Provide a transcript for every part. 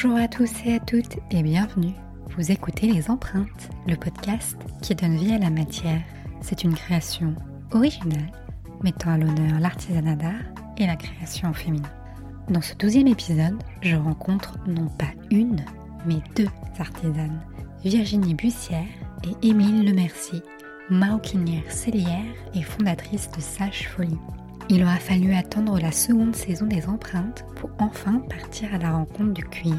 Bonjour à tous et à toutes et bienvenue. Vous écoutez Les Empreintes, le podcast qui donne vie à la matière. C'est une création originale mettant à l'honneur l'artisanat d'art et la création féminine. Dans ce douzième épisode, je rencontre non pas une, mais deux artisanes, Virginie Bussière et Émile Lemercier, maroquinière cellière et fondatrice de Sage Folie. Il aura fallu attendre la seconde saison des empreintes pour enfin partir à la rencontre du cuir,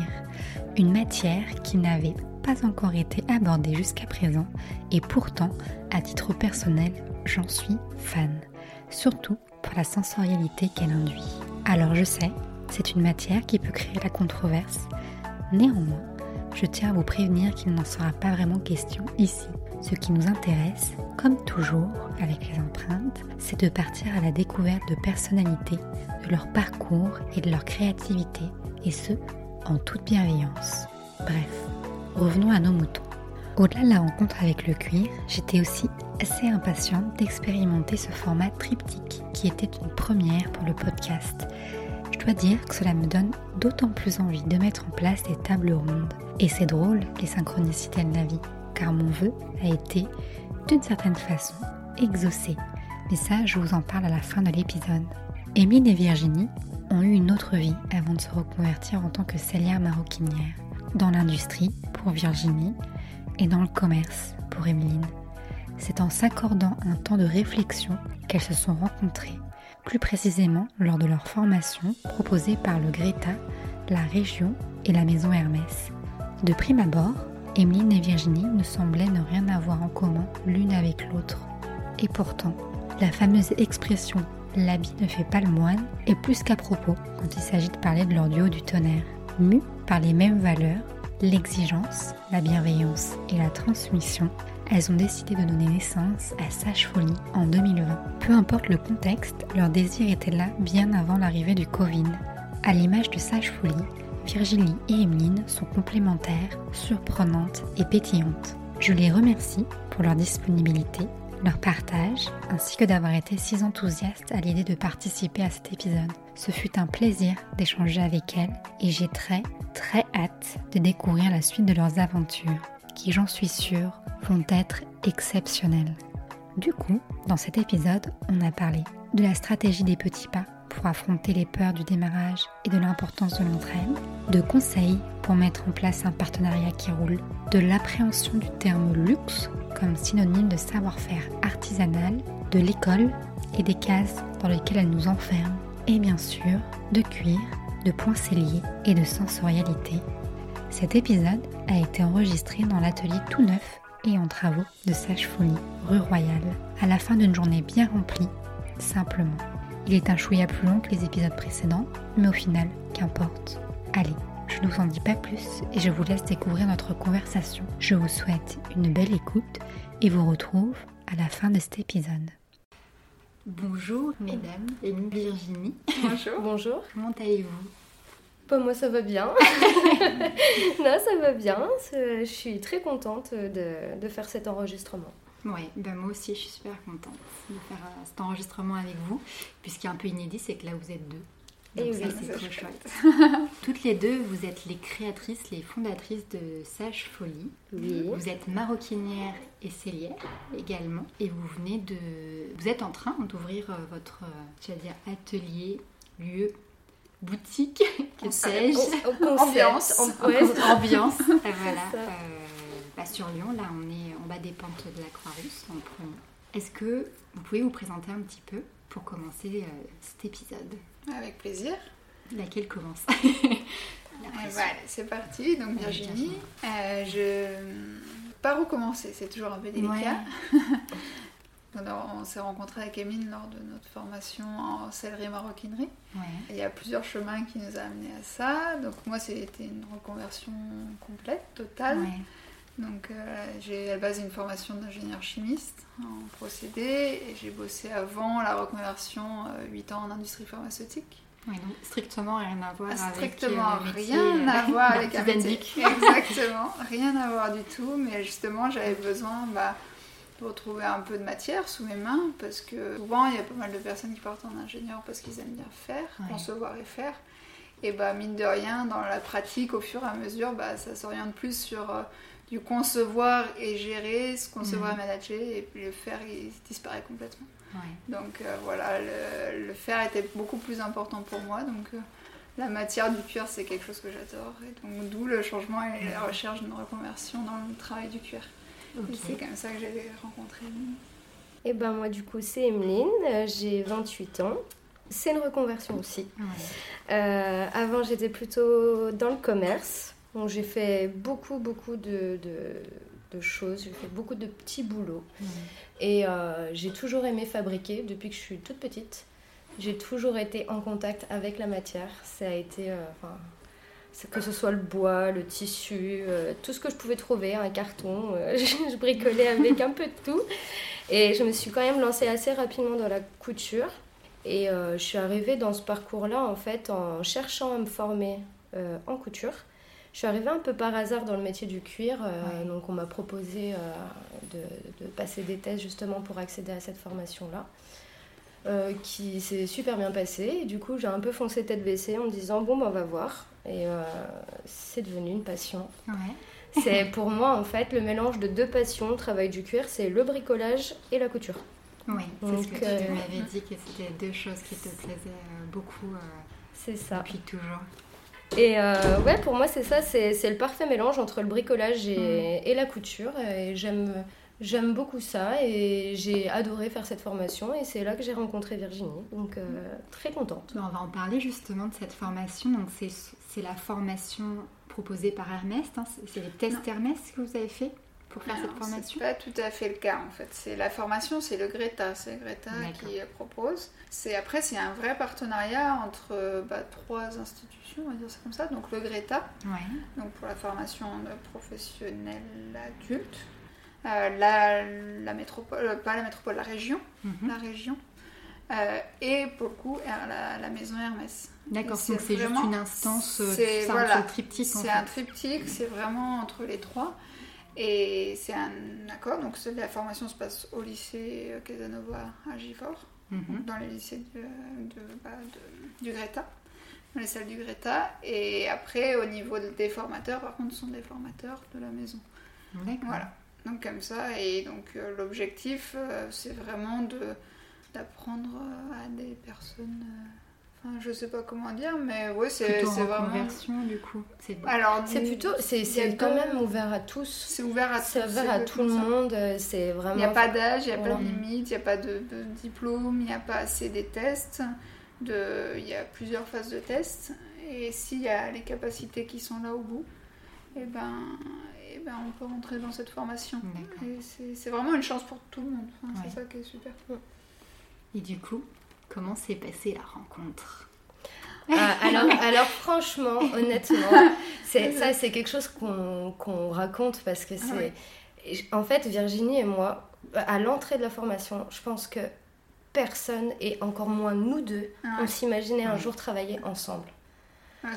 une matière qui n'avait pas encore été abordée jusqu'à présent et pourtant, à titre personnel, j'en suis fan, surtout pour la sensorialité qu'elle induit. Alors je sais, c'est une matière qui peut créer la controverse, néanmoins, je tiens à vous prévenir qu'il n'en sera pas vraiment question ici. Ce qui nous intéresse, comme toujours avec les empreintes, c'est de partir à la découverte de personnalités, de leur parcours et de leur créativité, et ce, en toute bienveillance. Bref, revenons à nos moutons. Au-delà de la rencontre avec le cuir, j'étais aussi assez impatiente d'expérimenter ce format triptyque qui était une première pour le podcast. Je dois dire que cela me donne d'autant plus envie de mettre en place des tables rondes. Et c'est drôle, les synchronicités de la vie car mon vœu a été, d'une certaine façon, exaucé. Mais ça, je vous en parle à la fin de l'épisode. Émile et Virginie ont eu une autre vie avant de se reconvertir en tant que cellière maroquinière. Dans l'industrie, pour Virginie, et dans le commerce, pour Emeline. C'est en s'accordant un temps de réflexion qu'elles se sont rencontrées, plus précisément lors de leur formation proposée par le Greta, la région et la maison Hermès. De prime abord, Emeline et Virginie ne semblaient ne rien avoir en commun l'une avec l'autre. Et pourtant, la fameuse expression l'habit ne fait pas le moine est plus qu'à propos quand il s'agit de parler de leur duo du tonnerre. Mus par les mêmes valeurs, l'exigence, la bienveillance et la transmission, elles ont décidé de donner naissance à Sage Folie en 2020. Peu importe le contexte, leur désir était là bien avant l'arrivée du Covid. À l'image de Sage Folie, Virginie et Emeline sont complémentaires, surprenantes et pétillantes. Je les remercie pour leur disponibilité, leur partage, ainsi que d'avoir été si enthousiastes à l'idée de participer à cet épisode. Ce fut un plaisir d'échanger avec elles et j'ai très très hâte de découvrir la suite de leurs aventures, qui j'en suis sûre vont être exceptionnelles. Du coup, dans cet épisode, on a parlé de la stratégie des petits pas pour affronter les peurs du démarrage et de l'importance de l'entraîne, de conseils pour mettre en place un partenariat qui roule, de l'appréhension du terme luxe comme synonyme de savoir-faire artisanal, de l'école et des cases dans lesquelles elle nous enferme, et bien sûr de cuir, de celliers et de sensorialité. Cet épisode a été enregistré dans l'atelier tout neuf et en travaux de Sage Folie, rue Royale, à la fin d'une journée bien remplie, simplement. Il est un chouïa plus long que les épisodes précédents, mais au final, qu'importe. Allez, je ne vous en dis pas plus et je vous laisse découvrir notre conversation. Je vous souhaite une belle écoute et vous retrouve à la fin de cet épisode. Bonjour mesdames et Virginie. Bonjour. Bonjour. Comment allez-vous? Pas moi ça va bien. non, ça va bien. Je suis très contente de, de faire cet enregistrement. Oui, ben moi aussi je suis super contente de faire euh, cet enregistrement avec vous. Puis ce qui est un peu inédit, c'est que là vous êtes deux. Donc Et ça, c'est trop chouette. Toutes les deux, vous êtes les créatrices, les fondatrices de Sage Folie. Oui. Vous êtes maroquinière et cellière également. Et vous venez de. Vous êtes en train d'ouvrir euh, votre, euh, dire, atelier, lieu, boutique, que sais-je Ambiance. Ambiance. voilà. Bah, sur Lyon, là, on est en bas des pentes de la Croix-Rousse, Est-ce que vous pouvez vous présenter un petit peu pour commencer euh, cet épisode? Avec plaisir. Laquelle commence? Voilà, c'est parti. Donc Virginie, euh, je... par où commencer? C'est toujours un peu délicat. on s'est rencontré avec Emile lors de notre formation en sellerie maroquinerie. Il y a plusieurs chemins qui nous ont amenés à ça. Donc moi, c'était une reconversion complète, totale. Donc euh, j'ai à la base une formation d'ingénieur chimiste en procédé et j'ai bossé avant la reconversion 8 euh, ans en industrie pharmaceutique. Oui, donc strictement rien à voir strictement avec rien à voir avec un métier. Exactement, rien à voir du tout. Mais justement, j'avais besoin bah, de retrouver un peu de matière sous mes mains parce que souvent il y a pas mal de personnes qui partent en ingénieur parce qu'ils aiment bien faire, concevoir et faire. Et bah, mine de rien, dans la pratique, au fur et à mesure, bah, ça s'oriente plus sur euh, du concevoir et gérer, ce concevoir mmh. et manager, et puis le faire, il disparaît complètement. Donc euh, voilà, le, le, faire était beaucoup plus important pour moi. Donc euh, la matière du cuir, c'est quelque chose que j'adore. Et donc d'où le changement et la recherche d'une reconversion dans le travail du cuir. c'est comme ça que j'ai rencontré Et eh ben moi du coup c'est Emeline, j'ai 28 ans. C'est une reconversion aussi. Euh, avant, j'étais plutôt dans le commerce. J'ai fait beaucoup, beaucoup de, choses. J'ai fait beaucoup de petits boulots. Et euh, j'ai toujours aimé fabriquer depuis que je suis toute petite. J'ai toujours été en contact avec la matière. Ça a été, euh, que ce soit le bois, le tissu, tout ce que je pouvais trouver, un carton. je bricolais avec un peu de tout. Et je me suis quand même lancée assez rapidement dans la couture. Et euh, je suis arrivée dans ce parcours-là en fait en cherchant à me former euh, en couture. Je suis arrivée un peu par hasard dans le métier du cuir, euh, donc on m'a proposé de, de, passer des tests justement pour accéder à cette formation-là, qui s'est super bien passée. Et du coup, j'ai un peu foncé tête baissée en me disant bon, ben, on va voir. Et c'est devenu une passion. c'est pour moi en fait le mélange de deux passions, le travail du cuir, c'est le bricolage et la couture. Oui, c'est ce que tu euh, m'avais dit que c'était deux choses qui te plaisaient euh, beaucoup. Euh, c'est ça. Depuis toujours. Et ouais, pour moi, c'est ça, c'est le parfait mélange entre le bricolage et, mm. et la couture. Et j'aime. J'aime beaucoup ça et j'ai adoré faire cette formation et c'est là que j'ai rencontré Virginie, donc très contente. On va en parler justement de cette formation. Donc c'est la formation proposée par Hermès, hein. c'est les tests Hermès que vous avez fait? Pour faire cette formation C'est pas tout à fait le cas en fait. C'est la formation, c'est le Greta, c'est Greta qui propose. C'est après c'est un vrai partenariat entre bah, trois institutions, on va dire ça comme ça. Donc le Greta, donc pour la formation professionnelle adulte, euh, la, la, métropole, euh, pas la métropole, la région, mhm. la région. Euh, et pour le coup la, la maison Hermès. D'accord, donc c'est juste une instance, c'est voilà, un triptyque. C'est un triptyque, c'est vraiment entre les trois. Et c'est un accord, donc la formation se passe au lycée euh, Casanova à Gifort, mhm. dans les lycées bah, de, du Greta, dans les salles du Greta. Et après, au niveau des formateurs, par contre, ce sont des formateurs de la maison. Voilà, donc comme ça. Et donc euh, l'objectif, euh, c'est vraiment d'apprendre à des personnes je sais pas comment dire, mais ouais, c'est vraiment. Conversion, du coup. Alors, c'est plutôt, c'est quand même ouvert à tous. C'est ouvert à C'est ouvert à tout le monde. C'est vraiment. Il n'y a pas d'âge, il n'y a pas de limite, il n'y a pas de, diplôme, il n'y a pas assez des tests. De... Il y a plusieurs phases de tests. Et s'il y a les capacités qui sont là au bout, et eh ben, et eh ben on peut rentrer dans cette formation. C'est vraiment une chance pour tout le monde. C'est ça qui est super. Et du coup, Comment s'est passée la rencontre ah, alors, alors franchement, honnêtement, c'est, ça c'est quelque chose qu'on, raconte parce que ah c'est... En fait, Virginie et moi, à l'entrée de la formation, je pense que personne, et encore moins nous deux, ah on s'imaginait un jour travailler ensemble.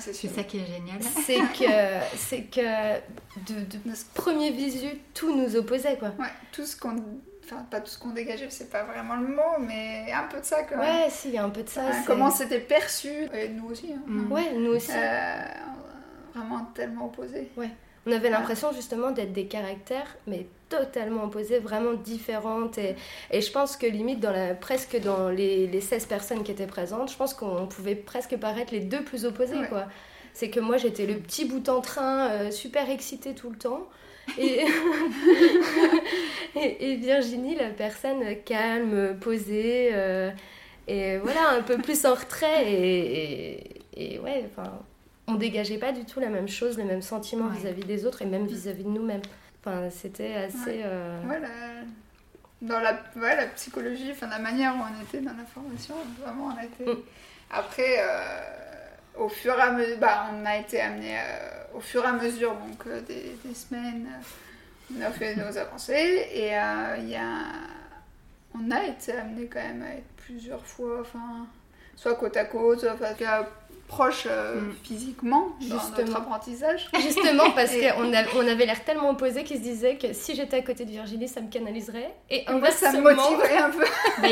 c'est, ça qui est génial. C'est que, c'est que de, de premier visu, tout nous opposait. Quoi. Ouais, tout ce qu'on enfin pas tout ce qu'on dégageait, c'est pas vraiment le mot, mais un peu de ça quand même. Ouais, si, il y a un peu de ça. comment c'était perçu, et nous aussi. Hein. Mm. Ouais, nous aussi. Euh, vraiment tellement opposés. Ouais. On avait l'impression justement d'être des caractères, mais totalement opposés, vraiment différentes. Et, et je pense que limite, dans la, presque dans les, les 16 personnes qui étaient présentes, je pense qu'on pouvait presque paraître les deux plus opposés. quoi. C'est que moi, j'étais le petit bout en train, euh, super excité tout le temps. Et, et, Virginie, la personne calme, posée, euh, et voilà, un peu plus en retrait. Et, et, ouais, enfin, on dégageait pas du tout la même chose, les mêmes sentiments vis-à-vis des autres et même vis-à-vis de nous-mêmes. Enfin, c'était assez. Euh, voilà. Dans la, ouais, la psychologie, enfin, la manière où on était dans la formation, vraiment, on a été. Mm. Après. Euh, au fur et à mesure, bah, on a été amené euh, au fur et à mesure donc, euh, des, semaines, euh, on a fait nos avancées et il y a, on a été amené quand même à être plusieurs fois, enfin, soit côte à côte, soit proches euh, mm. physiquement dans notre apprentissage. Justement, parce qu'on on avait l'air tellement opposés qu'ils se disaient que si j'étais à côté de Virginie, ça me canaliserait. Et en fait, ça me motiverait un peu. bah,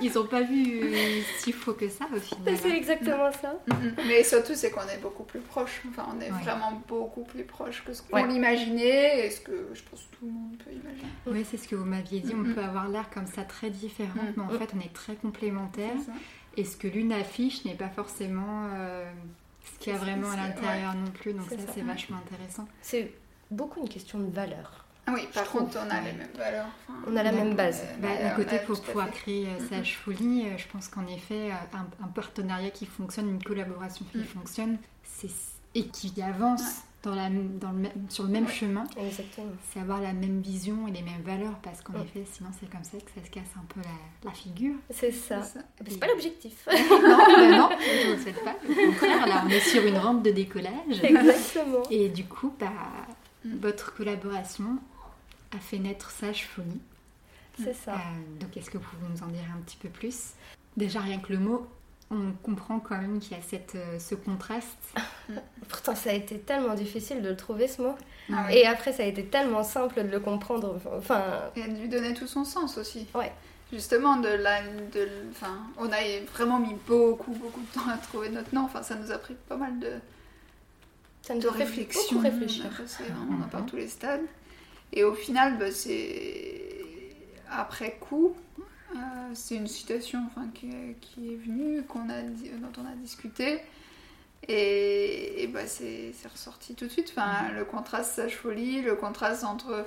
ils, n'ont pas vu euh, si faux que ça au final. C'est exactement ça. Mm, mm. Mais surtout, c'est qu'on est beaucoup plus proches. Enfin, on est vraiment beaucoup plus proches que ce qu'on l'imaginait et ce que je pense que tout le monde peut imaginer. Oui, c'est ce que vous m'aviez dit. On peut avoir l'air comme ça très différent, mais en fait, on est très complémentaires. Et ce que l'une affiche n'est pas forcément euh, ce qu'il y a vraiment à l'intérieur non plus. Donc ça, c'est vachement intéressant. C'est beaucoup une question de valeur. Ah oui, par contre, on a les mêmes valeurs. on a la même base. Bah, D'un côté, pour pouvoir créer euh, Sage Folie, euh, je pense qu'en effet, un, partenariat qui fonctionne, une collaboration qui mm. fonctionne, et qui avance dans la, dans le, sur le même chemin. C'est avoir la même vision et les mêmes valeurs parce qu'en effet, sinon c'est comme ça que ça se casse un peu la, la figure. C'est ça. C'est pas l'objectif. non, ben non, je ne le souhaite pas. Au contraire, là, on est sur une rampe de décollage. Exactement. Et du coup, bah, votre collaboration a fait naître Sage Folie. C'est ça. Euh, donc, est-ce que vous pouvez nous en dire un petit peu plus? Déjà, rien que le mot on comprend quand même qu'il y a cette, euh, ce contraste. Pourtant, ça a été tellement difficile de le trouver ce mot. Ah Et après, ça a été tellement simple de le comprendre. Enfin... Et de lui donner tout son sens aussi. Ouais. Justement, de la, de, enfin, on a vraiment mis beaucoup, beaucoup de temps à trouver notre nom. Enfin, ça nous a pris pas mal de, ça nous a réflexion. Beaucoup réfléchir. C'est vraiment par tous les stades. Et au final, bah, c'est après coup, euh, c'est une citation enfin, qui, est venue, qu'on a, dont on a discuté. Et, bah, c'est ressorti tout de suite. Enfin, mhm. Le contraste sage-folie, le contraste entre.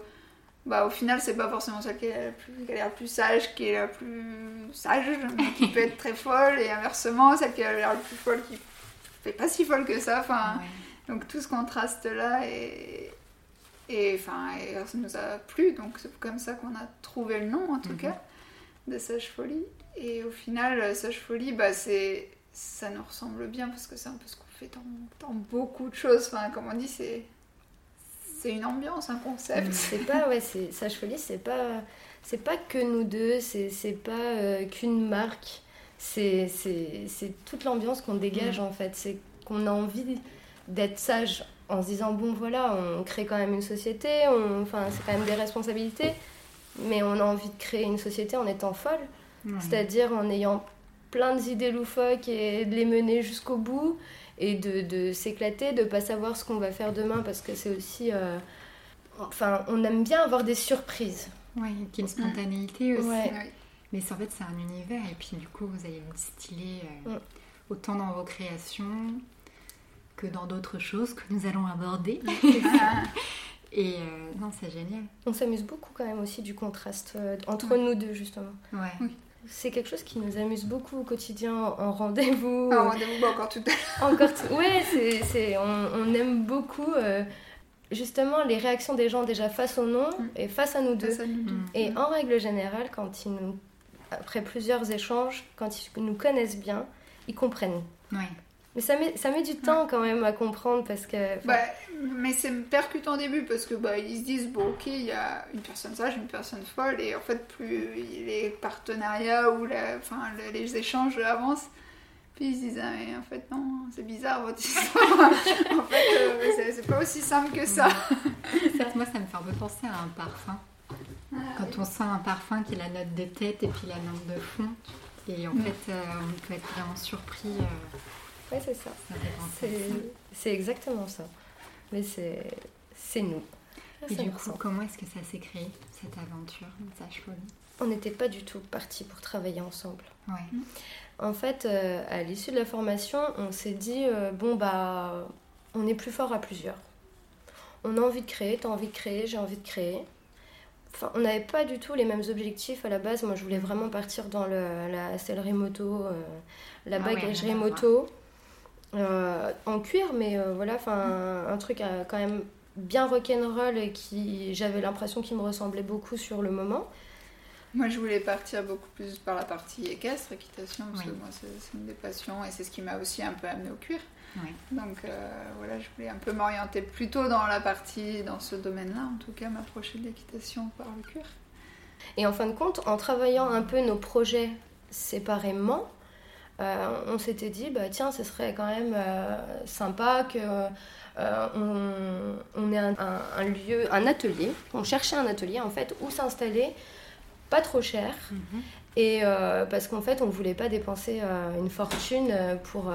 Bah, au final, c'est pas forcément celle qui est, la plus, qui la plus sage qui est la plus sage, mais qui peut être très folle, et inversement, celle qui a l'air la plus folle qui fait pas si folle que ça. Enfin, Donc tout ce contraste-là, et, et, enfin, ça nous a plu, donc c'est comme ça qu'on a trouvé le nom en tout mhm. cas de Sage Folie. Et au final, Sage Folie, bah, c'est, ça nous ressemble bien parce que c'est un peu ce qu'on fait dans, beaucoup de choses. Enfin, comme on dit, c'est, c'est une ambiance, un concept. C'est pas, ouais, c'est, Sage Folie, c'est pas, c'est pas que nous deux, c'est, c'est pas euh, qu'une marque. C'est, c'est, c'est toute l'ambiance qu'on dégage mm. en fait. C'est qu'on a envie d'être sage en se disant bon voilà, on crée quand même une société, on, enfin, c'est quand même des responsabilités mais on a envie de créer une société en étant folle, c'est-à-dire en ayant plein d'idées loufoques et de les mener jusqu'au bout et de, de s'éclater, de pas savoir ce qu'on va faire demain parce que c'est aussi... Euh, enfin, on aime bien avoir des surprises. Oui, qu'il y ait une spontanéité aussi. Mais en fait, c'est un univers et puis du coup, vous allez le distiller euh, autant dans vos créations que dans d'autres choses que nous allons aborder. Et euh, non, c'est génial. On s'amuse beaucoup quand même aussi du contraste euh, entre nous deux, justement. Ouais. C'est quelque chose qui nous amuse beaucoup au quotidien, en rendez-vous. En rendez-vous, pas encore tout à Encore tout... Ouais, c'est, on, on, aime beaucoup euh, justement les réactions des gens déjà face au nom mm. et face à nous deux. Mm. Et en règle générale, quand ils nous, après plusieurs échanges, quand ils nous connaissent bien, ils comprennent. Ouais. Mais ça met, ça met du temps quand même à comprendre parce que. Bah, mais c'est percutant au début parce que bah, ils se disent bon, ok, il y a une personne sage, une personne folle, et en fait, plus les partenariats ou la, enfin, les échanges avancent, puis ils se disent ah, mais en fait, non, c'est bizarre votre histoire. en fait, euh, c'est pas aussi simple que ça. Moi, ça me fait un peu penser à un parfum. Ah, Quand on sent un parfum qui est la note de tête et puis la note de fond, et en mm. fait, euh, on peut être vraiment surpris. Euh, oui, c'est ça. C'est exactement ça. Mais c'est nous. Et du coup, comment est-ce que ça s'est créé, cette aventure, Sage Folie? On n'était pas du tout partis pour travailler ensemble. Ouais. En fait, euh, à l'issue de la formation, on s'est dit, euh, bon, bah, on est plus fort à plusieurs. On a envie de créer, tu as envie de créer, j'ai envie de créer. Enfin, on n'avait pas du tout les mêmes objectifs à la base. Moi, je voulais vraiment partir dans le, la sellerie moto, euh, la ah bagagerie moto. Euh, en cuir, mais euh, voilà, enfin un truc euh, quand même bien rock'n'roll et qui j'avais l'impression qu'il me ressemblait beaucoup sur le moment. Moi, je voulais partir beaucoup plus par la partie équestre, équitation, parce que moi, c'est une des passions et c'est ce qui m'a aussi un peu amené au cuir. Donc voilà, je voulais un peu m'orienter plutôt dans la partie, dans ce domaine-là, en tout cas, m'approcher de l'équitation par le cuir. Et en fin de compte, en travaillant un peu nos projets séparément, on s'était dit, bah, tiens, ce serait quand même sympa que on, ait un, lieu, un atelier. On cherchait un atelier en fait où s'installer, pas trop cher. Mhm. Et parce qu'en fait, on ne voulait pas dépenser une fortune pour.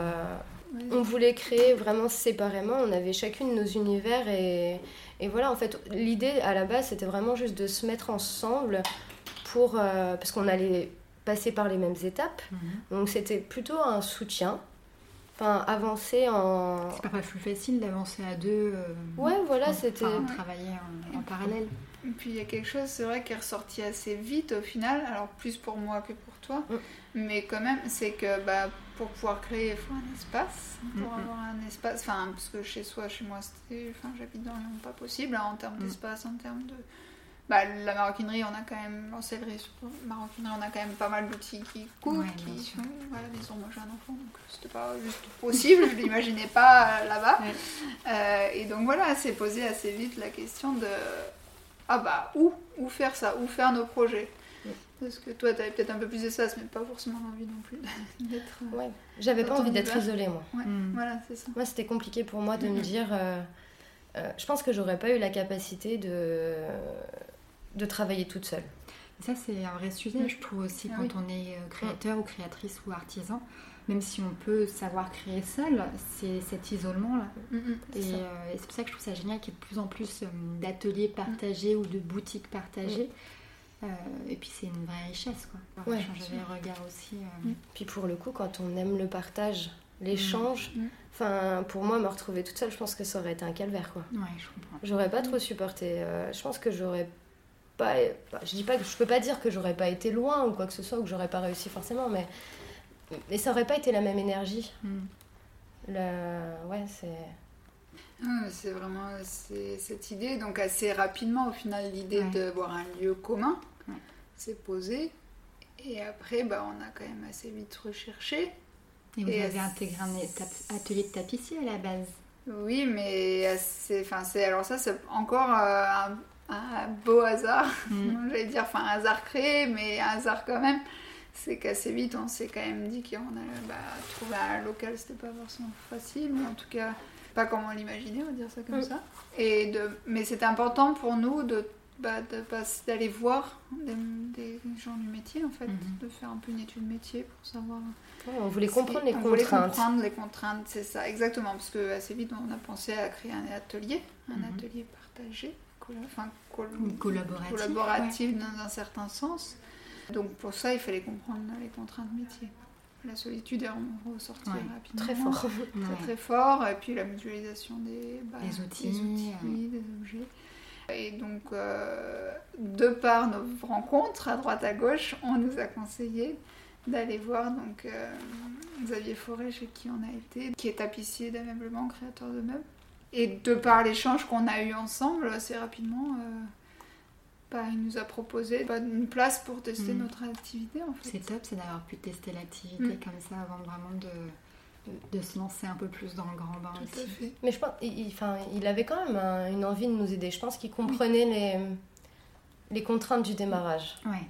On voulait créer vraiment séparément. On avait chacune nos univers et, et voilà. En fait, l'idée à la base, c'était vraiment juste de se mettre ensemble pour parce qu'on allait passer par les mêmes étapes. Mhm. Donc c'était plutôt un soutien. Enfin, avancer en. C'est pas plus facile d'avancer à deux. Euh, ouais, voilà, c'était. travailler en, parallèle. Et puis il y a quelque chose, c'est vrai, qui est ressorti assez vite au final, alors plus pour moi que pour toi, mm. mais quand même, c'est que bah, pour pouvoir créer, il faut un espace, pour avoir un espace, enfin, parce que chez soi, chez moi, c'était, enfin, j'habite dans Lyon, pas possible, hein, en termes mm. d'espace, en termes de, bah, la maroquinerie, on a quand même, en sellerie, maroquinerie, on a quand même pas mal d'outils qui coupent, qui sont, voilà, maison, moi j'ai un enfant, donc c'était pas juste possible, je l'imaginais pas là-bas. Euh, et donc voilà, c'est posé assez vite la question de, ah bah, où, où faire ça, où faire nos projets? Parce que toi, tu avais peut-être un peu plus d'espace, mais pas forcément envie non plus d'être. Euh, ouais, j'avais pas envie d'être isolée, moi. Ouais, hmm. voilà, c'est ça. Moi, c'était compliqué pour moi de me dire. Euh, je pense que j'aurais pas eu la capacité de de travailler toute seule. Ça, c'est un vrai sujet, je trouve aussi, ah quand on est euh, créateur ou créatrice ou artisan. Même si on peut savoir créer seul, c'est cet isolement-là. Mm, mm, et euh, c'est pour ça que je trouve ça génial qu'il y ait de plus en plus euh, d'ateliers partagés ou de boutiques partagées. et puis c'est une vraie richesse, quoi. Ouais, changer les regards aussi. Mm. Puis pour le coup, quand on aime le partage, l'échange, enfin pour moi, me retrouver toute seule, je pense que ça aurait été un calvaire, quoi. Ouais, je comprends. J'aurais pas trop supporté. je pense que j'aurais je dis pas que je peux pas dire que j'aurais pas été loin ou quoi que ce soit ou que j'aurais pas réussi forcément, mais mais ça aurait pas été la même énergie. Hmm. ouais, c'est. c'est vraiment cette idée. Donc assez rapidement, au final, l'idée de voir un lieu commun s'est posée. Et après, bah, on a quand même assez vite recherché. Et vous avez intégré un atelier de tapissier à la base. Oui, mais assez, enfin, c'est alors ça, c'est encore euh, un, un beau hasard, mm. j'allais dire, enfin un hasard créé, mais un hasard quand même. C'est qu'assez vite, on s'est quand même dit qu'on allait bah, trouver un local, c'était pas forcément facile, mais en tout cas, pas comme on l'imaginait, on va dire ça comme mm. ça. Et de, mais c'était important pour nous de bah, d'aller voir des, gens du métier en fait, mm-hmm. de faire un peu une étude métier pour savoir. on voulait comprendre les on contraintes. Voulait comprendre les contraintes, c'est ça, exactement, parce que assez vite on a pensé à créer un atelier, un mm-hmm. atelier partagé enfin, collaborative. dans un certain sens. Donc pour ça, il fallait comprendre les contraintes métier. La solitude est ressortie rapidement. Très fort. Très, très fort. Et puis la mutualisation des, bah, outils, des, objets. Et donc, euh, de par nos rencontres à droite à gauche, on nous a conseillé d'aller voir donc euh, Xavier Forêt chez qui on a été, qui est tapissier d'ameublement, créateur de meubles, et de par l'échange qu'on a eu ensemble, assez rapidement, euh, bah, il nous a proposé bah, une place pour tester mm. notre activité. En fait. C'est top, c'est d'avoir pu tester l'activité mm. comme ça avant vraiment de, de, se lancer un peu plus dans le grand bain Tout aussi. Mais je pense il, enfin, il avait quand même une envie de nous aider. Je pense qu'il comprenait les, les contraintes du démarrage. Ouais.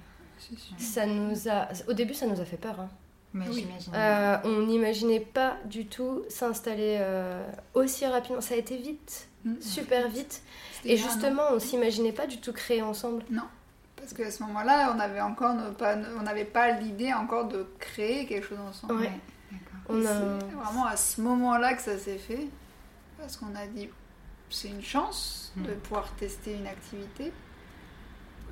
Ça nous a, au début, ça nous a fait peur. Hein. Euh, on n'imaginait pas du tout s'installer euh, aussi rapidement. Ça a été vite, mm. super vite. Et justement, on s'imaginait pas du tout créer ensemble. Non, parce qu'à ce moment-là, on avait encore pas, on n'avait pas l'idée encore de créer quelque chose ensemble. Ouais. On a... vraiment à ce moment-là que ça s'est fait, parce qu'on a dit c'est une chance de mm. pouvoir tester une activité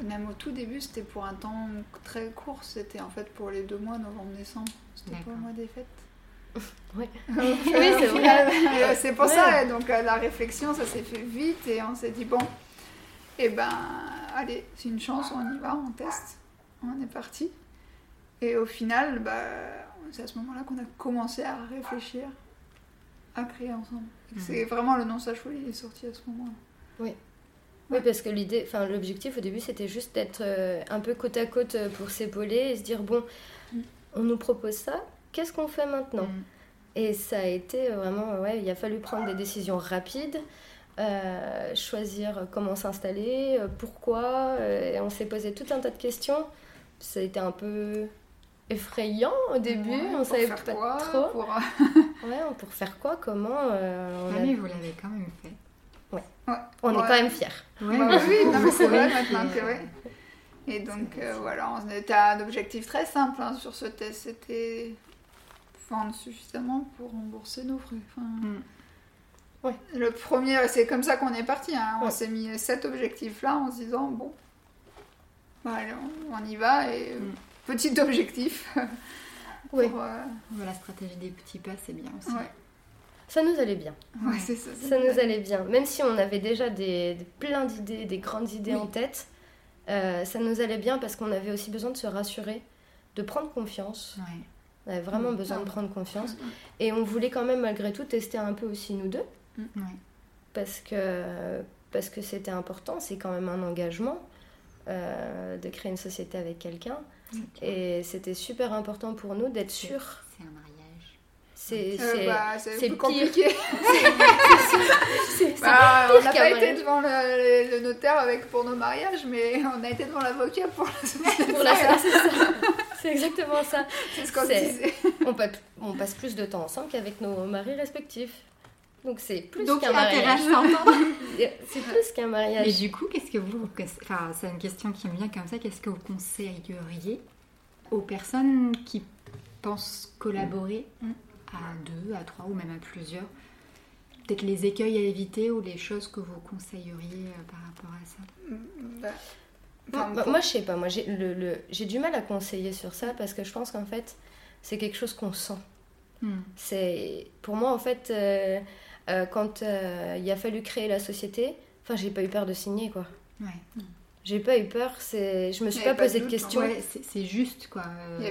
même au tout début, c'était pour un temps très court. C'était en fait pour les deux mois, novembre-décembre. C'était pour le mois des fêtes. oui, c'est vrai. c'est pour ça. Donc euh, la réflexion, ça s'est fait vite et on s'est dit bon, eh ben, allez, c'est une chance, on y va, on teste. On est parti. Et au final, bah, c'est à ce moment-là qu'on a commencé à réfléchir, à créer ensemble. Mhm. C'est vraiment le nom Sage Folie est sorti à ce moment-là. Oui. Oui, parce que l'idée, enfin l'objectif au début, c'était juste d'être euh, un peu côte à côte euh, pour s'épauler et se dire bon, mm. on nous propose ça, qu'est-ce qu'on fait maintenant mm. Et ça a été vraiment, ouais, il a fallu prendre des décisions rapides, euh, choisir comment s'installer, pourquoi, et on s'est posé tout un tas de questions. Ça a été un peu effrayant au début. on savait pas trop. Pour... ouais, pour faire quoi Comment on ah, vous l'avez quand même fait. Ouais. On est quand même fiers. Ouais, bah oui, non, mais c'est vrai maintenant que ouais. Et donc voilà, on était à un objectif très simple hein, sur ce test. C'était vendre suffisamment pour rembourser nos frais. Enfin, mm. ouais. Le premier, c'est comme ça qu'on est parti. Hein. On s'est mis cet objectif-là en se disant bon, bah, on, y va et mm. petit objectif. oui. Euh, la stratégie des petits pas, c'est bien aussi. Ça nous allait bien. Ouais, ça, ça nous allait bien. Même si on avait déjà des, plein d'idées, des grandes idées en tête, euh, ça nous allait bien parce qu'on avait aussi besoin de se rassurer, de prendre confiance. Ouais on avait vraiment mm. besoin de prendre confiance. Mm, mm. Et on voulait quand même, malgré tout, tester un peu aussi nous deux. Parce que parce que c'était important, c'est quand même un engagement euh, de créer une société avec quelqu'un. Et c'était super important pour nous d'être sûr. C'est un mariage. C'est euh, bah, compliqué. bah, on n'a pas été devant le, notaire avec, pour nos mariages, mais on a été devant l'avocat pour la. Pour la c'est exactement ça. C'est ce qu'on disait. On, passe plus de temps ensemble qu'avec nos maris respectifs. Donc c'est plus qu'un mariage. c'est plus qu'un mariage. Et du coup, qu'est-ce que vous... Enfin, c'est une question qui me vient comme ça. Qu'est-ce que vous conseilleriez aux personnes qui pensent collaborer mm. À deux, à trois ou même à plusieurs Peut-être les écueils à éviter ou les choses que vous conseilleriez euh, par rapport à ça mm, bah, moi, je sais pas. Moi, j'ai le, j'ai du mal à conseiller sur ça parce que je pense qu'en fait, c'est quelque chose qu'on sent. Hmm. C'est pour moi en fait euh, euh, quand euh, il a fallu créer la société, enfin j'ai pas eu peur de signer quoi. Ouais. J'ai pas eu peur, c'est je me suis pas, posé de, questions. Ouais, c'est juste quoi.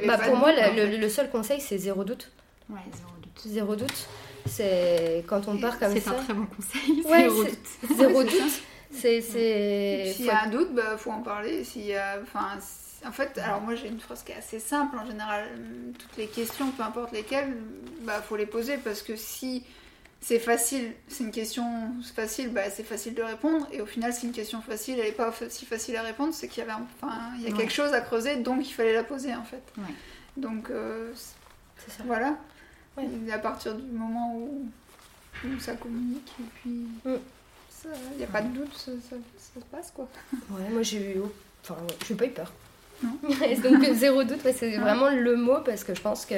Bah, pour moi le, seul conseil c'est zéro doute. Ouais, zéro doute. Zéro doute. C'est quand on part comme ça. C'est un très bon conseil. zéro doute. Zéro doute. C'est, S'il y a un doute, bah, faut en parler. S'il y a, enfin, en fait, alors moi j'ai une phrase qui est assez simple en général. Toutes les questions, peu importe lesquelles, bah faut les poser parce que si c'est facile, c'est une question facile, bah c'est facile de répondre. Et au final, si une question facile, elle n'est pas si facile à répondre, c'est qu'il y avait, enfin, il y a quelque chose à creuser, donc il fallait la poser en fait. Donc euh, ça. Voilà. À partir du moment où, où ça communique et puis. Mm. Il n'y a pas de doute, ça, se passe quoi. Ouais, moi j'ai eu. Enfin, j'ai pas eu peur. Non. Donc zéro doute, c'est vraiment le mot parce que je pense que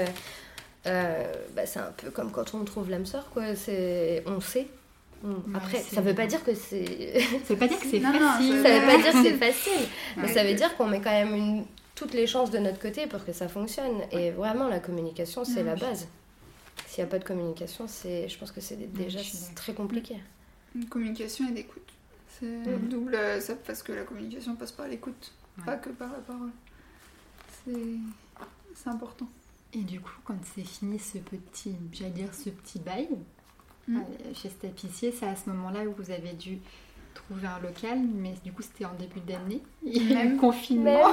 euh, bah, c'est un peu comme quand on trouve l'âme sœur, quoi. C'est, on sait. Après, ça veut pas dire que c'est. Ça veut pas dire que c'est facile. ça veut pas dire que c'est facile. mais ça veut dire qu'on met quand même une... toutes les chances de notre côté pour que ça fonctionne. Et vraiment, la communication, c'est la base. S'il n'y a pas de communication, c'est, je pense que c'est déjà très compliqué. Une communication et d'écoute. C'est mhm. double, euh, ça, parce que la communication passe par l'écoute, pas que par la parole. C'est important. Et du coup, quand c'est fini ce petit, j'allais dire ce petit bail mhm. euh, chez ce tapissier, c'est à ce moment-là où vous avez dû un local, mais du coup c'était en début d'année, même confinement.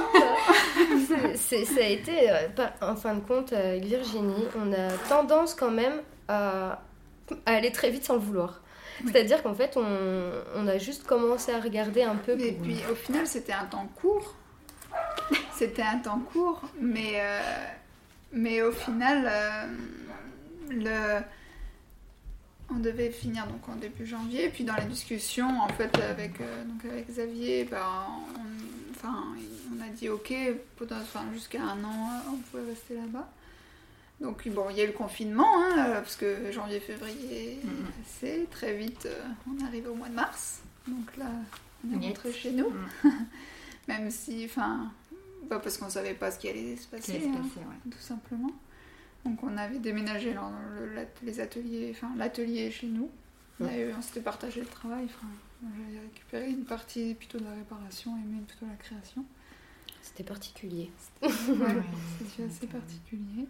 ça a été, euh, en fin de compte, avec Virginie, on a tendance quand même à aller très vite sans le vouloir. C'est-à-dire qu'en fait, on, a juste commencé à regarder un peu. Et puis au final, c'était un temps court. c'était un temps court, mais, euh, mais au final, euh, le... on devait finir donc en début janvier. Puis dans les discussions, en fait, avec, euh, donc avec Xavier, ben, on, enfin, on a dit ok, jusqu'à un an, on pouvait rester là-bas. Donc bon, il y a eu le confinement, hein, euh, parce que janvier-février, mm-hmm. c'est très vite, euh, on arrive au mois de mars. Donc là, on est rentré chez nous. Mm. Même si, enfin, pas parce qu'on savait pas ce qui allait se passer, hein, tout simplement. Donc on avait déménagé dans les ateliers, enfin l'atelier chez nous. On, on s'était partagé le travail. Enfin, j'avais récupéré une partie plutôt de la réparation et une plutôt de la création. C'était particulier. C'était assez particulier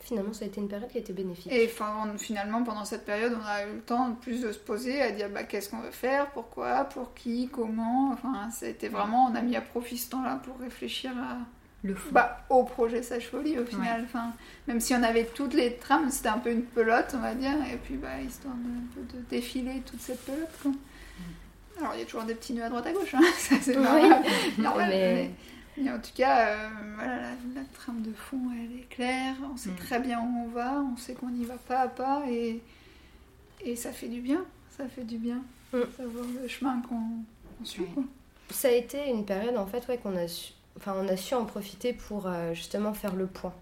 finalement, ça a été une période qui a été bénéfique. Et finalement, pendant cette période, on a eu le temps plus de se poser, à dire bah, qu'est-ce qu'on veut faire, pourquoi, pour qui, comment. Enfin, ça a été vraiment, on a mis à profit ce temps-là pour réfléchir à, le bah, au projet Sage Folie au final. Enfin, même si on avait toutes les trames, c'était un peu une pelote, on va dire, et puis bah, histoire de, de défiler toute cette pelote. Mm. Alors il y a toujours des petits nœuds à droite à gauche, hein. ça c'est oui. normal. Mais... Et en tout cas, euh, voilà, la, trame de fond, elle est claire. On sait mm. très bien où on va. On sait qu'on y va pas à pas. Et, et ça fait du bien. Ça fait du bien. Mm. Savoir le chemin qu'on suit. Ça a été une période, en fait, ouais, qu'on a su... Enfin, on a su en profiter pour euh, justement faire le point.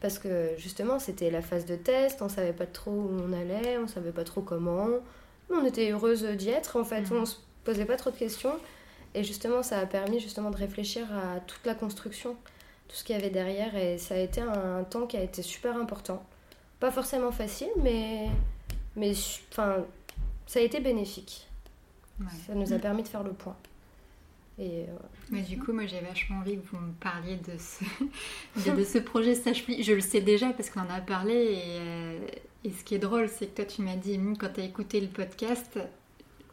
Parce que justement, c'était la phase de test, on savait pas trop où on allait, on savait pas trop comment. On était heureuse d'y être, en fait, mm. on se posait pas trop de questions. Et justement, ça a permis justement de réfléchir à toute la construction, tout ce qu'il y avait derrière. Et ça a été un temps qui a été super important. Pas forcément facile, mais, mais enfin, ça a été bénéfique. Ça nous a permis de faire le point. Et, euh, mais du coup, moi j'ai vachement envie que vous me parliez de ce, de, ce projet Sage Je le sais déjà parce qu'on en a parlé. Et, euh, et, ce qui est drôle, c'est que toi tu m'as dit, quand tu as écouté le podcast,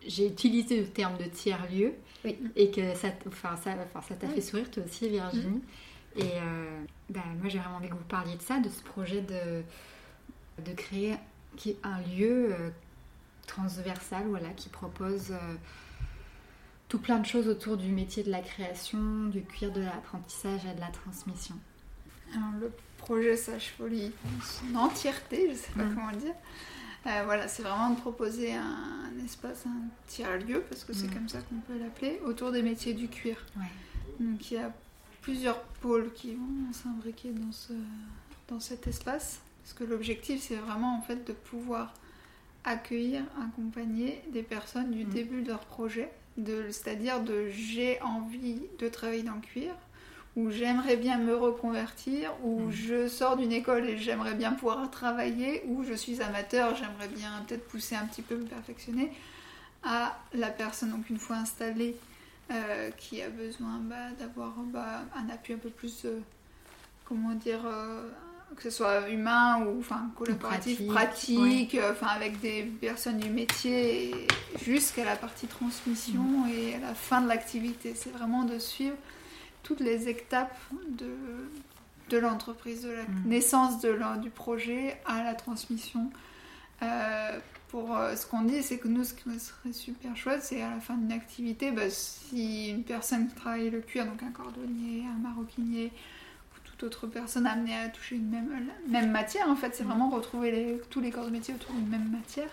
j'ai utilisé le terme de tiers-lieu et que ça enfin, ça ça t'a fait sourire toi aussi Virginie. Et euh, bah, moi j'ai vraiment envie que vous parliez de ça, de ce projet de, de créer un lieu transversal voilà, qui propose tout plein de choses autour du métier de la création, du cuir, de l'apprentissage et de la transmission. Alors, le projet Sage Folie, son entièreté, je ne sais pas mm. comment dire, euh, voilà, c'est vraiment de proposer un, espace, un tiers-lieu, parce que c'est mm. comme ça qu'on peut l'appeler, autour des métiers du cuir. Donc il y a plusieurs pôles qui vont s'imbriquer dans, ce, dans cet espace, parce que l'objectif c'est vraiment en fait de pouvoir accueillir, accompagner des personnes du mm. début de leur projet, c'est-à-dire de j'ai envie de travailler dans le cuir, où j'aimerais bien me reconvertir, où mm. je sors d'une école et j'aimerais bien pouvoir travailler, où je suis amateur, j'aimerais bien peut-être pousser un petit peu, me perfectionner, à la personne, donc une fois installée, euh, qui a besoin bah, d'avoir bah, un appui un peu plus, euh, comment dire, euh, que ce soit humain ou enfin collaboratif, pratique, enfin avec des personnes du métier, jusqu'à la partie transmission mm. et à la fin de l'activité. C'est vraiment de suivre toutes les étapes de, de l'entreprise, de la mm. naissance de du projet à la transmission. Euh, pour euh, ce qu'on dit, c'est que nous, ce qui serait super chouette, c'est à la fin d'une activité, bah, si une personne travaille le cuir, donc un cordonnier, un maroquinier, ou toute autre personne amenée à toucher une même, même matière, en fait, c'est mm. vraiment retrouver les, tous les corps de métier autour d'une même matière.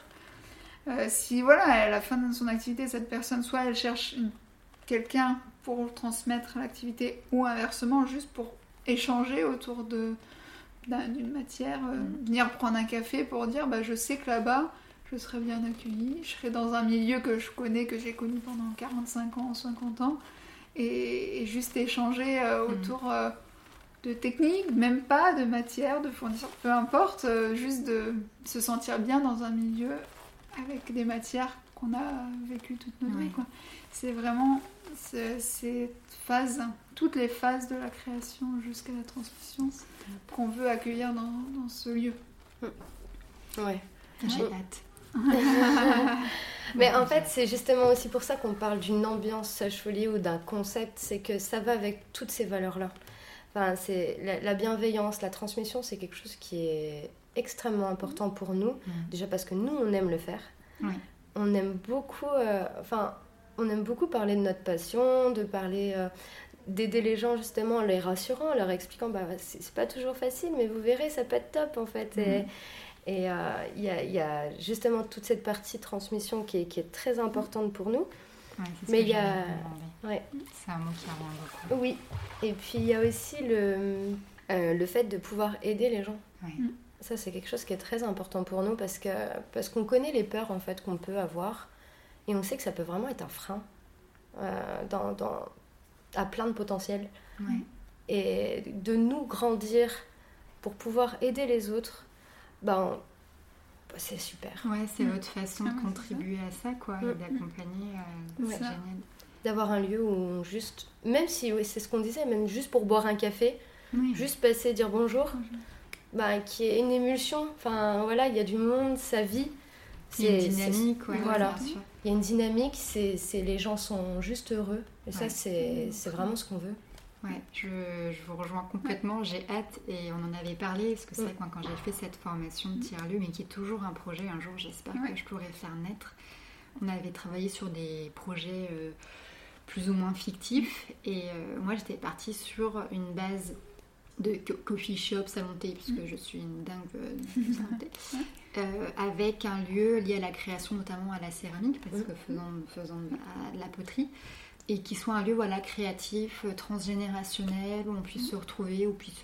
Euh, si voilà, à la fin de son activité, cette personne, soit elle cherche quelqu'un pour transmettre l'activité ou inversement juste pour échanger autour de d'une matière, euh, mm. venir prendre un café pour dire bah, je sais que là-bas je serai bien accueillie, je serai dans un milieu que je connais, que j'ai connu pendant 45 ans, 50 ans, et, juste échanger euh, mm. autour de techniques, même pas de matière, de fournisseurs, peu importe, juste de se sentir bien dans un milieu avec des matières qu'on a vécues toute notre vie. C'est vraiment cette phase, toutes les phases de la création jusqu'à la transmission qu'on veut accueillir dans, dans, ce lieu. Ouais, j'ai hâte. Mais en fait, c'est justement aussi pour ça qu'on parle d'une ambiance sage-folie ou d'un concept, c'est que ça va avec toutes ces valeurs-là. Enfin, c'est la, bienveillance, la transmission, c'est quelque chose qui est extrêmement important pour nous. Mm. Déjà parce que nous, on aime le faire. On aime beaucoup. Euh, enfin, on aime beaucoup parler de notre passion, de parler, euh, d'aider les gens justement en les rassurant, en leur expliquant, bah, c'est pas toujours facile, mais vous verrez, ça peut être top en fait. Et mhm. euh, il y, a, justement toute cette partie transmission qui est, très importante pour nous. Mais il y a. C'est un mot qui revient beaucoup. Oui. Et puis il y a aussi le, euh, le fait de pouvoir aider les gens. Mm. Ça, c'est quelque chose qui est très important pour nous parce que parce qu'on connaît les peurs en fait qu'on peut avoir et on sait que ça peut vraiment être un frein euh, dans, dans, à plein de potentiel. Et de nous grandir pour pouvoir aider les autres, ben, c'est super. Ouais, c'est votre façon de contribuer à ça, quoi, et d'accompagner. Euh, c'est génial. D'avoir un lieu où juste, même si oui, c'est ce qu'on disait, même juste pour boire un café, juste passer, dire bonjour, ben, qui est une émulsion. Enfin voilà, il y a du monde, ça vit. C'est une dynamique, ouais, voilà. Il y a une dynamique, c'est les gens sont juste heureux. Et ça, c'est vraiment ce qu'on veut. Ouais, je, je, vous rejoins complètement. J'ai hâte et on en avait parlé parce que c'est vrai que quand j'ai fait cette formation de mm. tiers-lieu, mais qui est toujours un projet, un jour j'espère que je pourrai faire naître. On avait travaillé sur des projets euh, plus ou moins fictif. Et moi, j'étais partie sur une base de coffee shop, salon thé, puisque mm. je suis une dingue de salon thé, avec un lieu lié à la création, notamment à la céramique, parce que faisant, faisant de la poterie et qui soit un lieu voilà, créatif, euh, transgénérationnel, où on puisse se retrouver, où puisse...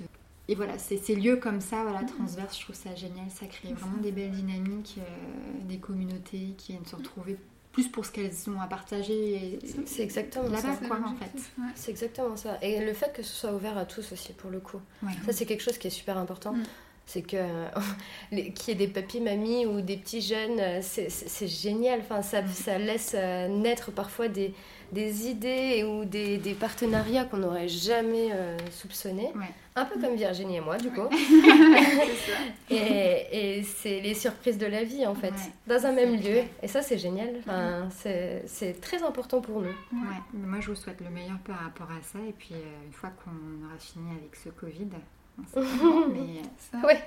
Et voilà, c'est ces lieux comme ça, voilà, transverses, je trouve ça génial, ça crée vraiment des belles dynamiques, euh, des communautés qui viennent se retrouver plus pour ce qu'elles ont à partager. C'est exactement ça. Quoi, en fait. C'est exactement ça. Et le fait que ce soit ouvert à tous aussi, pour le coup. Ça, c'est quelque chose qui est super important. Mm. C'est que qu'il y ait des papis, mamies ou des petits jeunes, euh, c'est génial. Enfin, ça, mm. ça laisse naître parfois des, des idées ou des, des partenariats qu'on n'aurait jamais euh, soupçonnés. Un peu comme Virginie et moi, du coup. et, et c'est les surprises de la vie, en fait, dans un même lieu. Et ça, c'est génial. Enfin, c'est très important pour nous. Ouais. Moi, je vous souhaite le meilleur par rapport à ça. Et puis, euh, une fois qu'on aura fini avec ce Covid, mais, ça, ouais.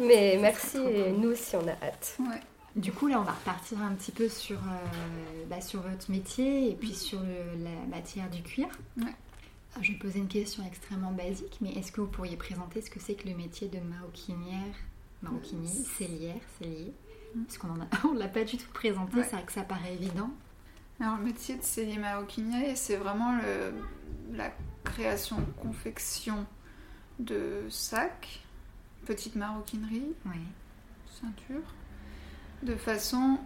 mais merci, et nous aussi, on a hâte. Ouais. Du coup, là, on va repartir un petit peu sur, euh, bah, sur votre métier et puis sur la matière du cuir. Je vais poser une question extrêmement basique, mais est-ce que vous pourriez présenter ce que c'est que le métier de maroquinière, maroquinier, cellière, cellier. Parce qu'on ne l'a pas du tout présenté, c'est vrai que ça paraît évident. Alors, le métier de cellier maroquinier, c'est vraiment le, la création, confection de sacs, petite maroquinerie, ceinture de façon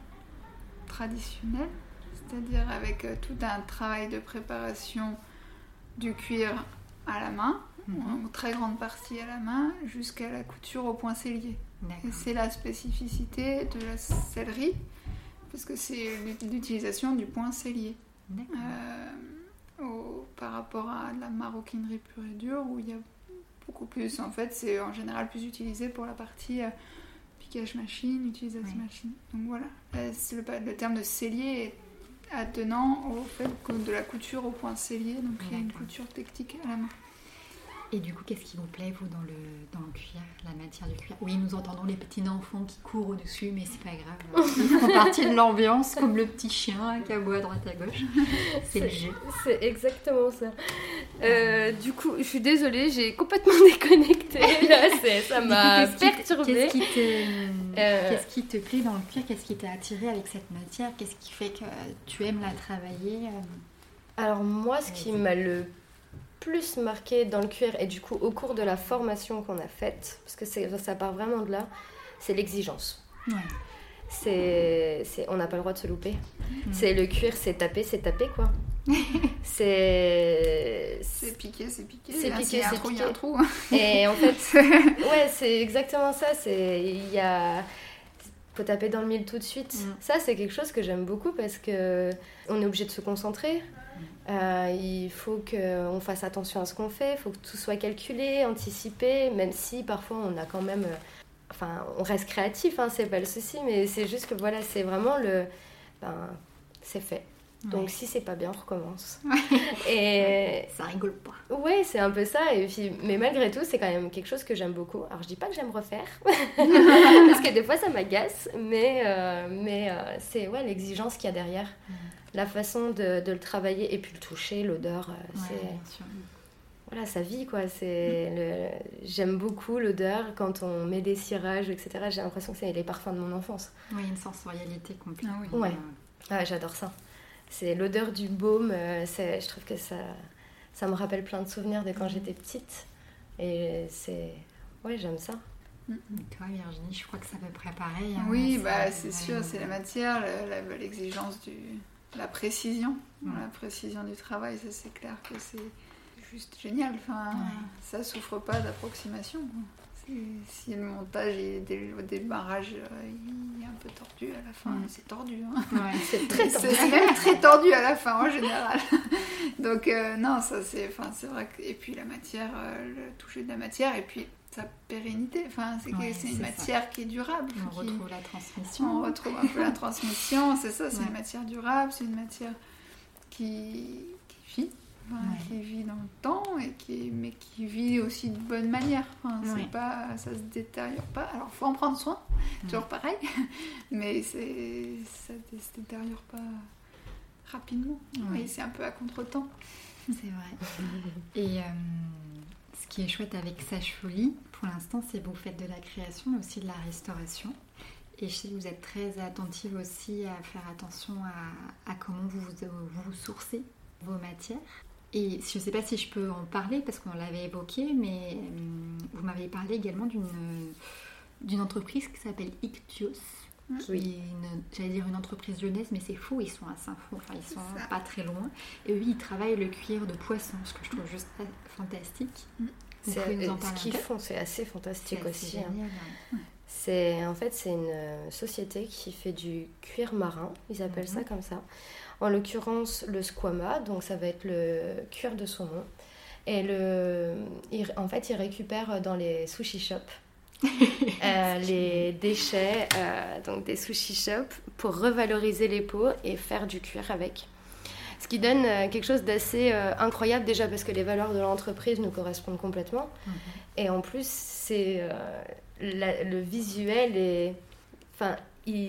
traditionnelle, c'est-à-dire avec euh, tout un travail de préparation du cuir à la main, mhm. en très grande partie à la main, jusqu'à la couture au point cellier. Et c'est la spécificité de la sellerie, parce que c'est l'utilisation du point cellier. Euh, par rapport à la maroquinerie pure et dure, où il y a beaucoup plus, en fait, c'est en général plus utilisé pour la partie euh, machine, utilisation machine. Donc voilà, euh, le, le, terme de cellier est attenant au fait de la couture au point cellier, donc il y a une couture technique à la main. Et du coup, qu'est-ce qui vous plaît, vous, dans le, dans le cuir, la matière du cuir? Oui, nous entendons les petits enfants qui courent au-dessus, mais c'est pas grave. Ils font partie de l'ambiance, comme le petit chien qui aboie à droite à gauche. C'est le jeu. C'est exactement ça. Euh, du coup, je suis désolée, j'ai complètement déconnecté. Là, ça m'a perturbée. Euh, qu'est-ce qui, te plaît dans le cuir? Qu'est-ce qui t'a attiré avec cette matière? Qu'est-ce qui fait que tu aimes la travailler? Alors moi, ce qui m'a le plus marqué dans le cuir et du coup au cours de la formation qu'on a faite, parce que ça part vraiment de là, c'est l'exigence. C'est, on n'a pas le droit de se louper. Mm. C'est le cuir, c'est taper, c'est taper quoi. c'est c'est piqué, c'est piqué. C'est piqué, c'est piqué. un trou. Et en fait, ouais, c'est exactement ça. C'est il y a faut taper dans le mille tout de suite. Mm. Ça, c'est quelque chose que j'aime beaucoup parce que on est obligé de se concentrer. Euh, il faut qu'on fasse attention à ce qu'on fait, il faut que tout soit calculé, anticipé, même si parfois on a quand même. Enfin, on reste créatif, hein, c'est pas le souci, mais c'est juste que voilà, c'est vraiment le. Ben, c'est fait. Donc si c'est pas bien, on recommence. Et ça rigole pas. Ouais, c'est un peu ça. Et puis, mais malgré tout, c'est quand même quelque chose que j'aime beaucoup. Alors je dis pas que j'aime refaire, parce que des fois ça m'agace, mais euh, mais c'est ouais l'exigence qu'il y a derrière la façon de, le travailler et puis le toucher, l'odeur, euh, c'est voilà sa vie quoi. C'est mm. j'aime beaucoup l'odeur quand on met des cirages etc. J'ai l'impression que c'est les parfums de mon enfance. Oui, une sensorialité complète. Ah oui. Ouais. Ah, j'adore ça. C'est l'odeur du baume. Euh, c'est, je trouve que ça, ça me rappelle plein de souvenirs de quand mm. j'étais petite. Et c'est, ouais, j'aime ça. Mm. toi, Virginie, je crois que ça peut préparer. Hein, oui, bah, c'est sûr, c'est la matière, l'exigence du, la précision, la précision du travail, ça c'est clair que c'est juste génial. Enfin, ça souffre pas d'approximation. Si le montage et le démarrage euh, il est un peu tordu à la fin, c'est tordu. Hein. c'est très tordu. C'est même très tordu à la fin en général. Donc euh, non, ça c'est, enfin c'est vrai que et puis la matière, euh, le toucher de la matière et puis sa pérennité. Enfin, c'est c'est une matière qui est durable. On retrouve la transmission. On retrouve un peu la transmission, c'est ça, c'est une matière durable, c'est une matière qui, qui vit, qui vit dans le temps, et qui, mais qui vit aussi de bonne manière. Enfin, c'est pas, ça se détériore pas. Alors, faut en prendre soin, toujours pareil, mais c'est, ça se détériore pas rapidement. C'est un peu à contre-temps. C'est vrai. Et ce qui est chouette avec Sage Folie, pour l'instant, c'est que vous faites de la création, mais aussi de la restauration. Et je sais que vous êtes très attentive aussi à faire attention à, comment vous, vous sourcez vos matières. Et je ne sais pas si je peux en parler parce qu'on l'avait évoqué, mais hum, vous m'avez parlé également d'une entreprise qui s'appelle Ictios. Oui. J'allais dire une entreprise lyonnaise, mais c'est fou, ils sont à Saint-Fond, enfin ils sont pas très loin. Et oui, ils travaillent le cuir de poisson, ce que je trouve juste fantastique. Mm. ce qu'ils font, c'est assez fantastique aussi. Hein. C'est en fait c'est une euh, société qui fait du cuir marin, ils appellent ça mhm. comme ça. En l'occurrence le squama, donc ça va être le cuir de saumon. Et le, en fait ils récupèrent dans les sushi shops euh, les déchets euh, donc des sushi shops pour revaloriser les peaux et faire du cuir avec. Ce qui donne quelque chose d'assez incroyable déjà parce que les valeurs de l'entreprise nous correspondent complètement. Mhm. Et en plus, c'est le visuel est. Enfin,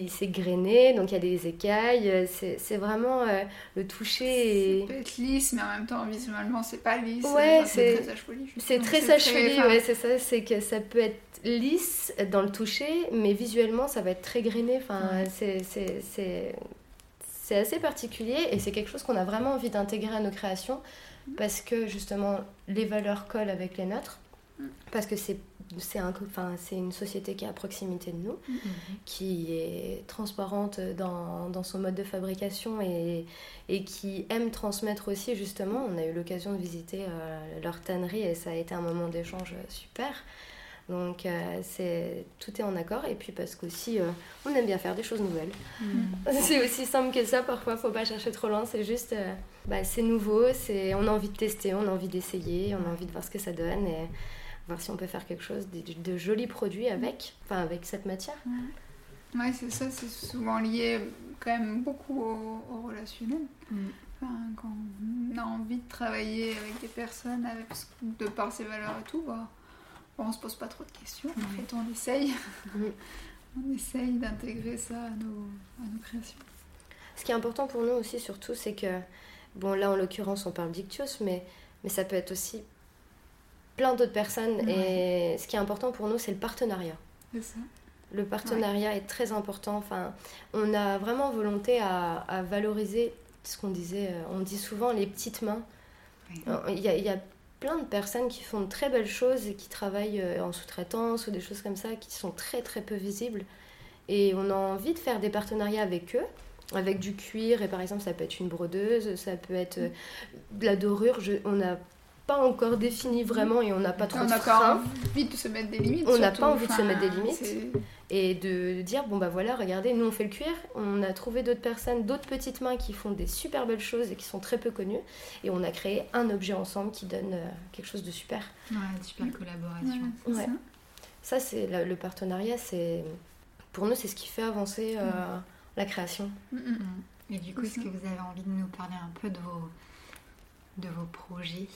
c'est grainé, donc il y a des écailles. C'est vraiment euh, le toucher. Ça peut être lisse, mais en même temps, visuellement, c'est pas lisse. Ouais, c'est très achevoli. C'est très achevoli, ouais, c'est ça. C'est que ça peut être lisse dans le toucher, mais visuellement, ça va être très grainé. Enfin, c'est c'est assez particulier et c'est quelque chose qu'on a vraiment envie d'intégrer à nos créations parce que justement les valeurs collent avec les nôtres mm. parce que c'est c'est un, enfin, une société qui est à proximité de nous, mm-hmm. qui est transparente dans, dans, son mode de fabrication et, et, qui aime transmettre aussi, justement. On a eu l'occasion de visiter euh, leur tannerie et ça a été un moment d'échange super. Donc euh, c'est tout est en accord et puis parce qu'aussi euh, on aime bien faire des choses nouvelles. Mm. c'est aussi simple que ça. Parfois, faut pas chercher trop loin. C'est juste, bah, c'est nouveau. C'est on a envie de tester, on a envie d'essayer, on a envie de voir ce que ça donne et voir si on peut faire quelque chose, de, jolis produits avec, enfin avec cette matière. Ouais, c'est ça, c'est souvent lié quand même beaucoup au, relationnel. Mm. quand on a envie de travailler avec des personnes, avec, de par ses valeurs et tout, bah, on se pose pas trop de questions. En fait, on essaye. Mm. on essaye d'intégrer ça à nos, à nos créations. Ce qui est important pour nous aussi, surtout, c'est que, bon, là en l'occurrence, on parle d'ictios, mais, mais ça peut être aussi plein d'autres personnes. Et ce qui est important pour nous, c'est le partenariat. Ça. Le partenariat est très important. Enfin, on a vraiment volonté à, valoriser ce qu'on disait. Euh, on dit souvent les petites mains. Il y, a, il y, a, plein de personnes qui font de très belles choses et qui travaillent euh, en sous-traitance ou des choses comme ça qui sont très très peu visibles. Et on a envie de faire des partenariats avec eux avec du cuir et par exemple ça peut être une brodeuse, ça peut être euh, de la dorure. Je, on a pas encore défini vraiment et on n'a pas trop on de On n'a pas envie de se mettre des limites. On n'a pas envie de se mettre des limites. Et de dire, bon bah voilà, regardez, nous on fait le cuir, on a trouvé d'autres personnes, d'autres petites mains qui font des super belles choses et qui sont très peu connues. Et on a créé un objet ensemble qui donne euh, quelque chose de super. Ouais, super collaboration. Ouais, ça, c'est le, partenariat, c'est pour nous, c'est ce qui fait avancer euh, mm. la création. Mm, mm, et du coup, est-ce que vous avez envie de nous parler un peu de vos, de vos projets?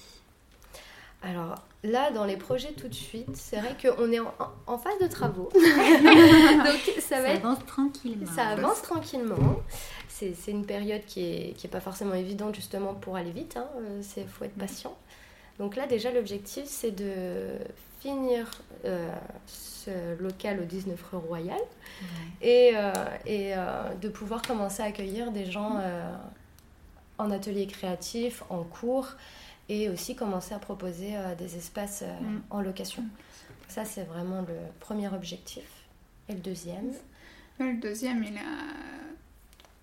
Alors là, dans les projets tout de suite, c'est vrai qu'on est en, phase de travaux. Donc ça, va avance tranquillement. Ça avance tranquillement. C'est une période qui n'est qui est pas forcément évidente justement pour aller vite. Il hein. faut être patient. Donc là, déjà, l'objectif, c'est de finir euh, ce local au 19 rue Royal et, euh, et euh, de pouvoir commencer à accueillir des gens en atelier créatif, en cours et aussi commencer à proposer euh, des espaces euh, mm. en location. Ça, c'est vraiment le premier objectif. Et le deuxième Le deuxième, il est à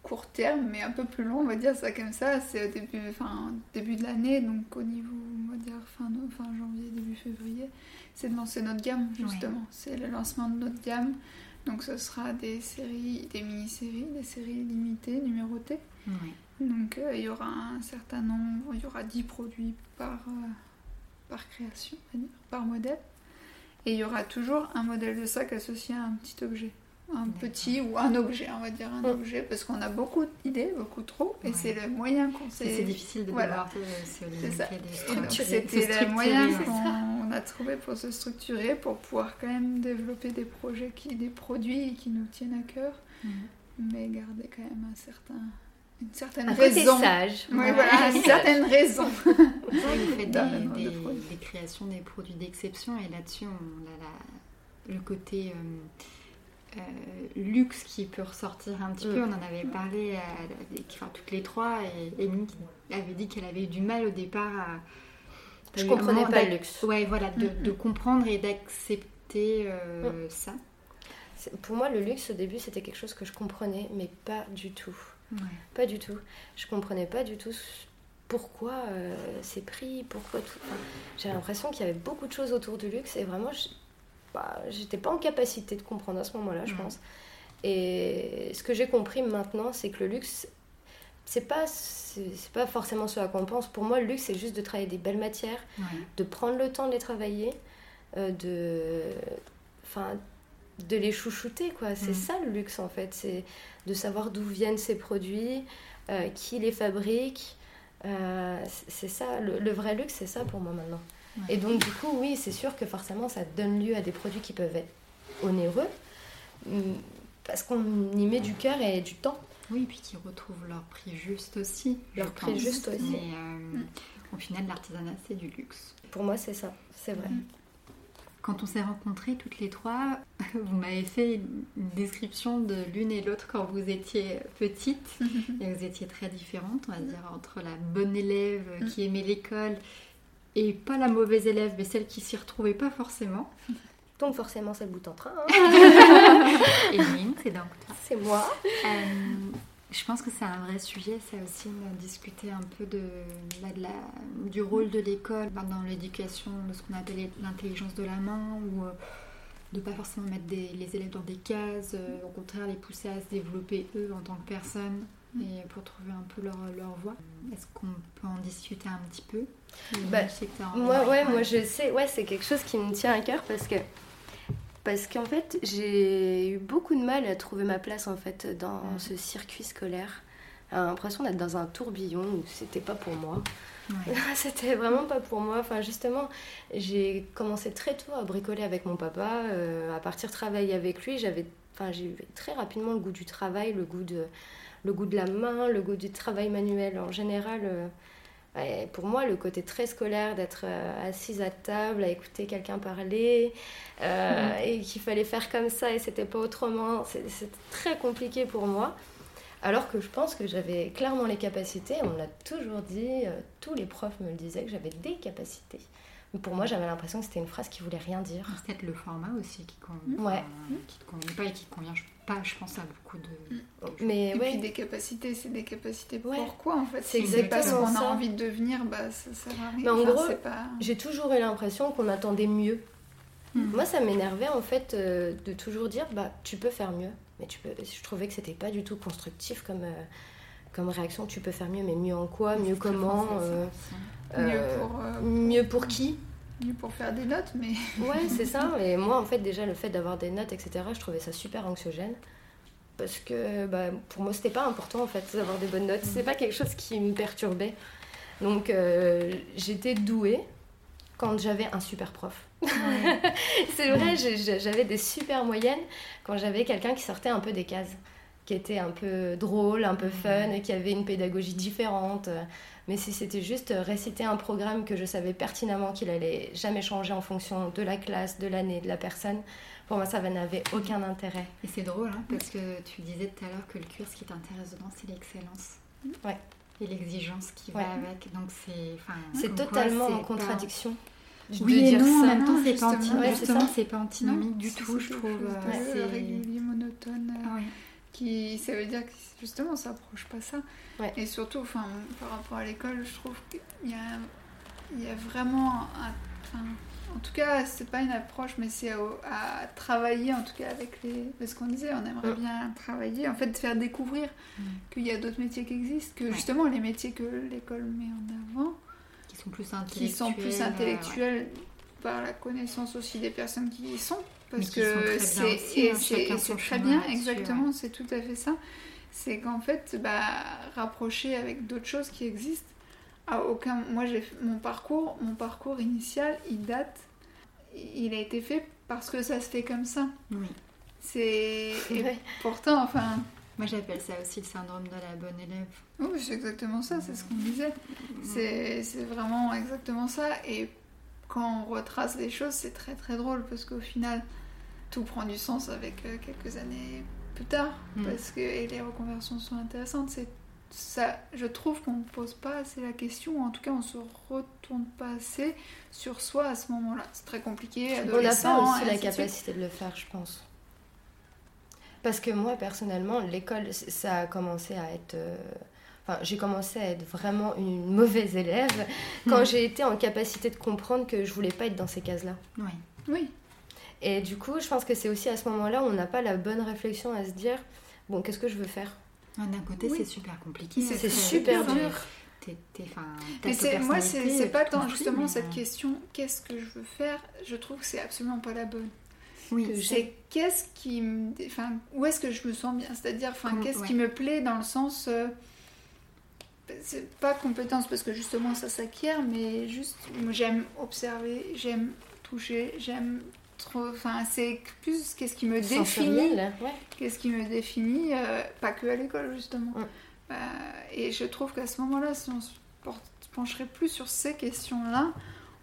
court terme, mais un peu plus long, on va dire ça comme ça. C'est au début, enfin, début de l'année, donc au niveau, on va dire fin, fin janvier, début février. C'est de lancer notre gamme, justement. C'est le lancement de notre gamme. Donc ce sera des séries, des mini-séries, des séries limitées, numérotées. Oui. Donc euh, il y aura un certain nombre, il y aura 10 produits par, euh, par création, par modèle. Et il y aura toujours un modèle de sac associé à un petit objet. Un petit ou un objet, on va dire un objet, parce qu'on a beaucoup d'idées, beaucoup trop, et c'est le moyen qu'on s'est... C'est difficile de voilà. C'est ça. C'était le moyen qu'on a trouvé pour se structurer, pour pouvoir quand même développer des projets, qui, des produits qui nous tiennent à cœur, mhm. mais garder quand même un certain une certaine raison. sage. Oui, voilà, une certaine raison. Vous faites des, des, créations, des produits d'exception et là-dessus, on a la, le côté euh, euh, luxe qui peut ressortir un petit peu. Mm. On en avait parlé à, enfin, toutes les trois et Amy avait dit qu'elle avait eu du mal au départ à. Je comprenais pas le luxe. Ouais, voilà, de, mm, de mm. comprendre et d'accepter euh, ça. Pour moi, le luxe au début, c'était quelque chose que je comprenais, mais pas du tout. Pas du tout. Je comprenais pas du tout pourquoi euh, c'est pris, pourquoi tout. J'ai l'impression qu'il y avait beaucoup de choses autour du luxe et vraiment, bah, j'étais pas en capacité de comprendre à ce moment-là, je pense. Et ce que j'ai compris maintenant, c'est que le luxe, c'est pas c'est pas forcément ce à quoi on pense. Pour moi, le luxe, c'est juste de travailler des belles matières, de prendre le temps de les travailler, euh, de, enfin, de les chouchouter, quoi. C'est mm. ça le luxe en fait, c'est de savoir d'où viennent ces produits, euh, qui les fabrique. Euh, c'est ça, le, vrai luxe, c'est ça pour moi maintenant. Et donc du coup, oui, c'est sûr que forcément, ça donne lieu à des produits qui peuvent être onéreux, mm, parce qu'on y met du cœur et du temps. Oui, puis qui retrouvent leur prix juste aussi. Leur prix juste aussi. Mais euh, au final, l'artisanat, c'est du luxe. Pour moi, c'est ça, c'est vrai. Mm. Quand on s'est rencontrées toutes les trois, vous m'avez fait une description de l'une et l'autre quand vous étiez petite. et vous étiez très différentes, on va dire, entre la bonne élève qui aimait l'école et pas la mauvaise élève, mais celle qui s'y retrouvait pas forcément. Donc forcément, ça bout en train. Hein. et c'est donc toi. C'est moi. Euh, je pense que c'est un vrai sujet, ça aussi, discuter un peu de, bah, la, du rôle de l'école bah, dans l'éducation de ce qu'on appelle l'intelligence de la main, ou euh, de pas forcément mettre les élèves dans des cases, euh, au contraire les pousser à se développer eux en tant que personnes et pour trouver un peu leur, leur voie. Est-ce qu'on peut en discuter un petit peu? Bah, moi, ouais, moi je sais, ouais, c'est quelque chose qui me tient à cœur parce que parce qu'en fait, j'ai eu beaucoup de mal à trouver ma place en fait dans ce circuit scolaire. J'ai l'impression d'être dans un tourbillon où c'était pas pour moi. c'était vraiment pas pour moi. Enfin, justement, j'ai commencé très tôt à bricoler avec mon papa, euh, à partir travailler avec lui. J'avais, enfin, j'ai eu très rapidement le goût du travail, le goût de, le goût de la main, le goût du travail manuel en général. Euh, pour moi, le côté très scolaire d'être euh, assise à table, à écouter quelqu'un parler, euh, et qu'il fallait faire comme ça et c'était pas autrement, c'était très compliqué pour moi. Alors que je pense que j'avais clairement les capacités, on l'a toujours dit, euh, tous les profs me le disaient que j'avais des capacités. Mais pour moi, j'avais l'impression que c'était une phrase qui voulait rien dire. C'est peut-être le format aussi qui, convient, ouais. qui te convient pas et qui convient pas, je pense, à beaucoup de. Mm. Mais et puis des capacités, c'est des capacités pourquoi en fait C'est exactement parce qu'on a envie de devenir, bah ça sert à rien. Mais en gros, j'ai toujours eu l'impression qu'on attendait mieux. Moi, ça m'énervait en fait euh, de toujours dire, bah tu peux faire mieux. Mais tu peux. Je trouvais que c'était pas du tout constructif comme. Euh, comme réaction, tu peux faire mieux, mais mieux en quoi Mieux comment euh, mieux, pour, mieux pour qui? Pour faire des notes, mais. ouais, c'est ça. Et moi, en fait, déjà, le fait d'avoir des notes, etc., je trouvais ça super anxiogène. Parce que bah, pour moi, c'était pas important, en fait, d'avoir des bonnes notes. C'est pas quelque chose qui me perturbait. Donc, euh, j'étais douée quand j'avais un super prof. c'est vrai, j'avais des super moyennes quand j'avais quelqu'un qui sortait un peu des cases, qui était un peu drôle, un peu fun, et qui avait une pédagogie différente. Mais si c'était juste réciter un programme que je savais pertinemment qu'il allait jamais changer en fonction de la classe, de l'année, de la personne, pour moi ça n'avait aucun intérêt. Et c'est drôle, hein, parce que tu disais tout à l'heure que le cuir, ce qui t'intéresse dedans, c'est l'excellence. Ouais. Et l'exigence qui va avec. Donc c'est. C'est totalement en contradiction. oui et non, en même temps, c'est pas, justement, c'est pas antinomique du tout, je trouve. c'est régulier, monotone. Euh, qui, ça veut dire que justement, ça approche pas ça. Et surtout, enfin, par rapport à l'école, je trouve qu'il y a, il y a vraiment un, en tout cas, c'est pas une approche, mais c'est à, travailler, en tout cas, avec les. Parce qu'on disait, on aimerait bien travailler, en fait, faire découvrir mm. qu'il y a d'autres métiers qui existent, que justement, les métiers que l'école met en avant. Qui sont plus intellectuels. Qui sont plus intellectuels par la connaissance aussi des personnes qui y sont. Parce que c'est hein, très bien, exactement, c'est tout à fait ça c'est qu'en fait, bah, rapprocher avec d'autres choses qui existent, à aucun. Moi, j'ai mon parcours, mon parcours initial, il date, il a été fait parce que ça se fait comme ça. Oui. C'est pourtant, enfin, Moi j'appelle ça aussi le syndrome de la bonne élève. Oui, c'est exactement ça, c'est ce qu'on disait. C'est vraiment exactement ça. Et quand on retrace les choses, c'est très très drôle parce qu'au final, tout prend du sens avec euh, quelques années plus tard. Mm. Parce que et les reconversions sont intéressantes. C'est ça, je trouve qu'on ne pose pas assez la question, ou en tout cas on se retourne pas assez sur soi à ce moment-là. C'est très compliqué. On n'a pas aussi la capacité de le faire, je pense. Parce que moi, personnellement, l'école, ça a commencé à être... Euh, enfin, j'ai commencé à être vraiment une mauvaise élève quand j'ai été en capacité de comprendre que je voulais pas être dans ces cases-là. Oui. Oui. Et du coup, je pense que c'est aussi à ce moment-là où on n'a pas la bonne réflexion à se dire, bon, qu'est-ce que je veux faire? D'un côté, c'est super compliqué. C'est super dur. Mais moi, c'est pas tant justement cette question, qu'est-ce que je veux faire? Je trouve que c'est absolument pas la bonne. Oui, c'est qu'est-ce qui me. Enfin, où est-ce que je me sens bien? C'est-à-dire, enfin, qu'est-ce qui me plaît dans le sens. Euh, c'est pas compétence parce que justement ça s'acquiert, mais juste j'aime observer, j'aime toucher, j'aime trop. Enfin, c'est plus qu'est-ce qui me définit. Qu'est-ce qui me définit, euh, pas que à l'école justement. Euh, et je trouve qu'à ce moment-là, si on se pencherait plus sur ces questions-là,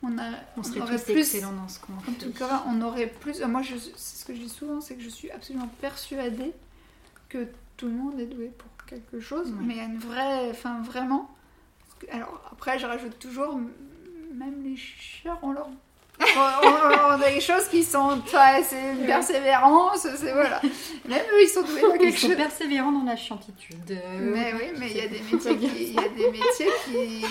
on, a, on, serait aurait plus dans ce qu'on En tout cas, on aurait plus. Moi, je, ce que je dis souvent, c'est que je suis absolument persuadée que tout le monde est doué pour quelque chose, mais il y a une vraie. Enfin, vraiment. Alors, après, je rajoute toujours, même les chiens ont leur on, a des choses qui sont c'est une persévérance c'est voilà même eux ils sont doués dans quelque ils sont persévérants dans la chiantitude mais oui mais il y a des métiers qui, il y a des métiers qui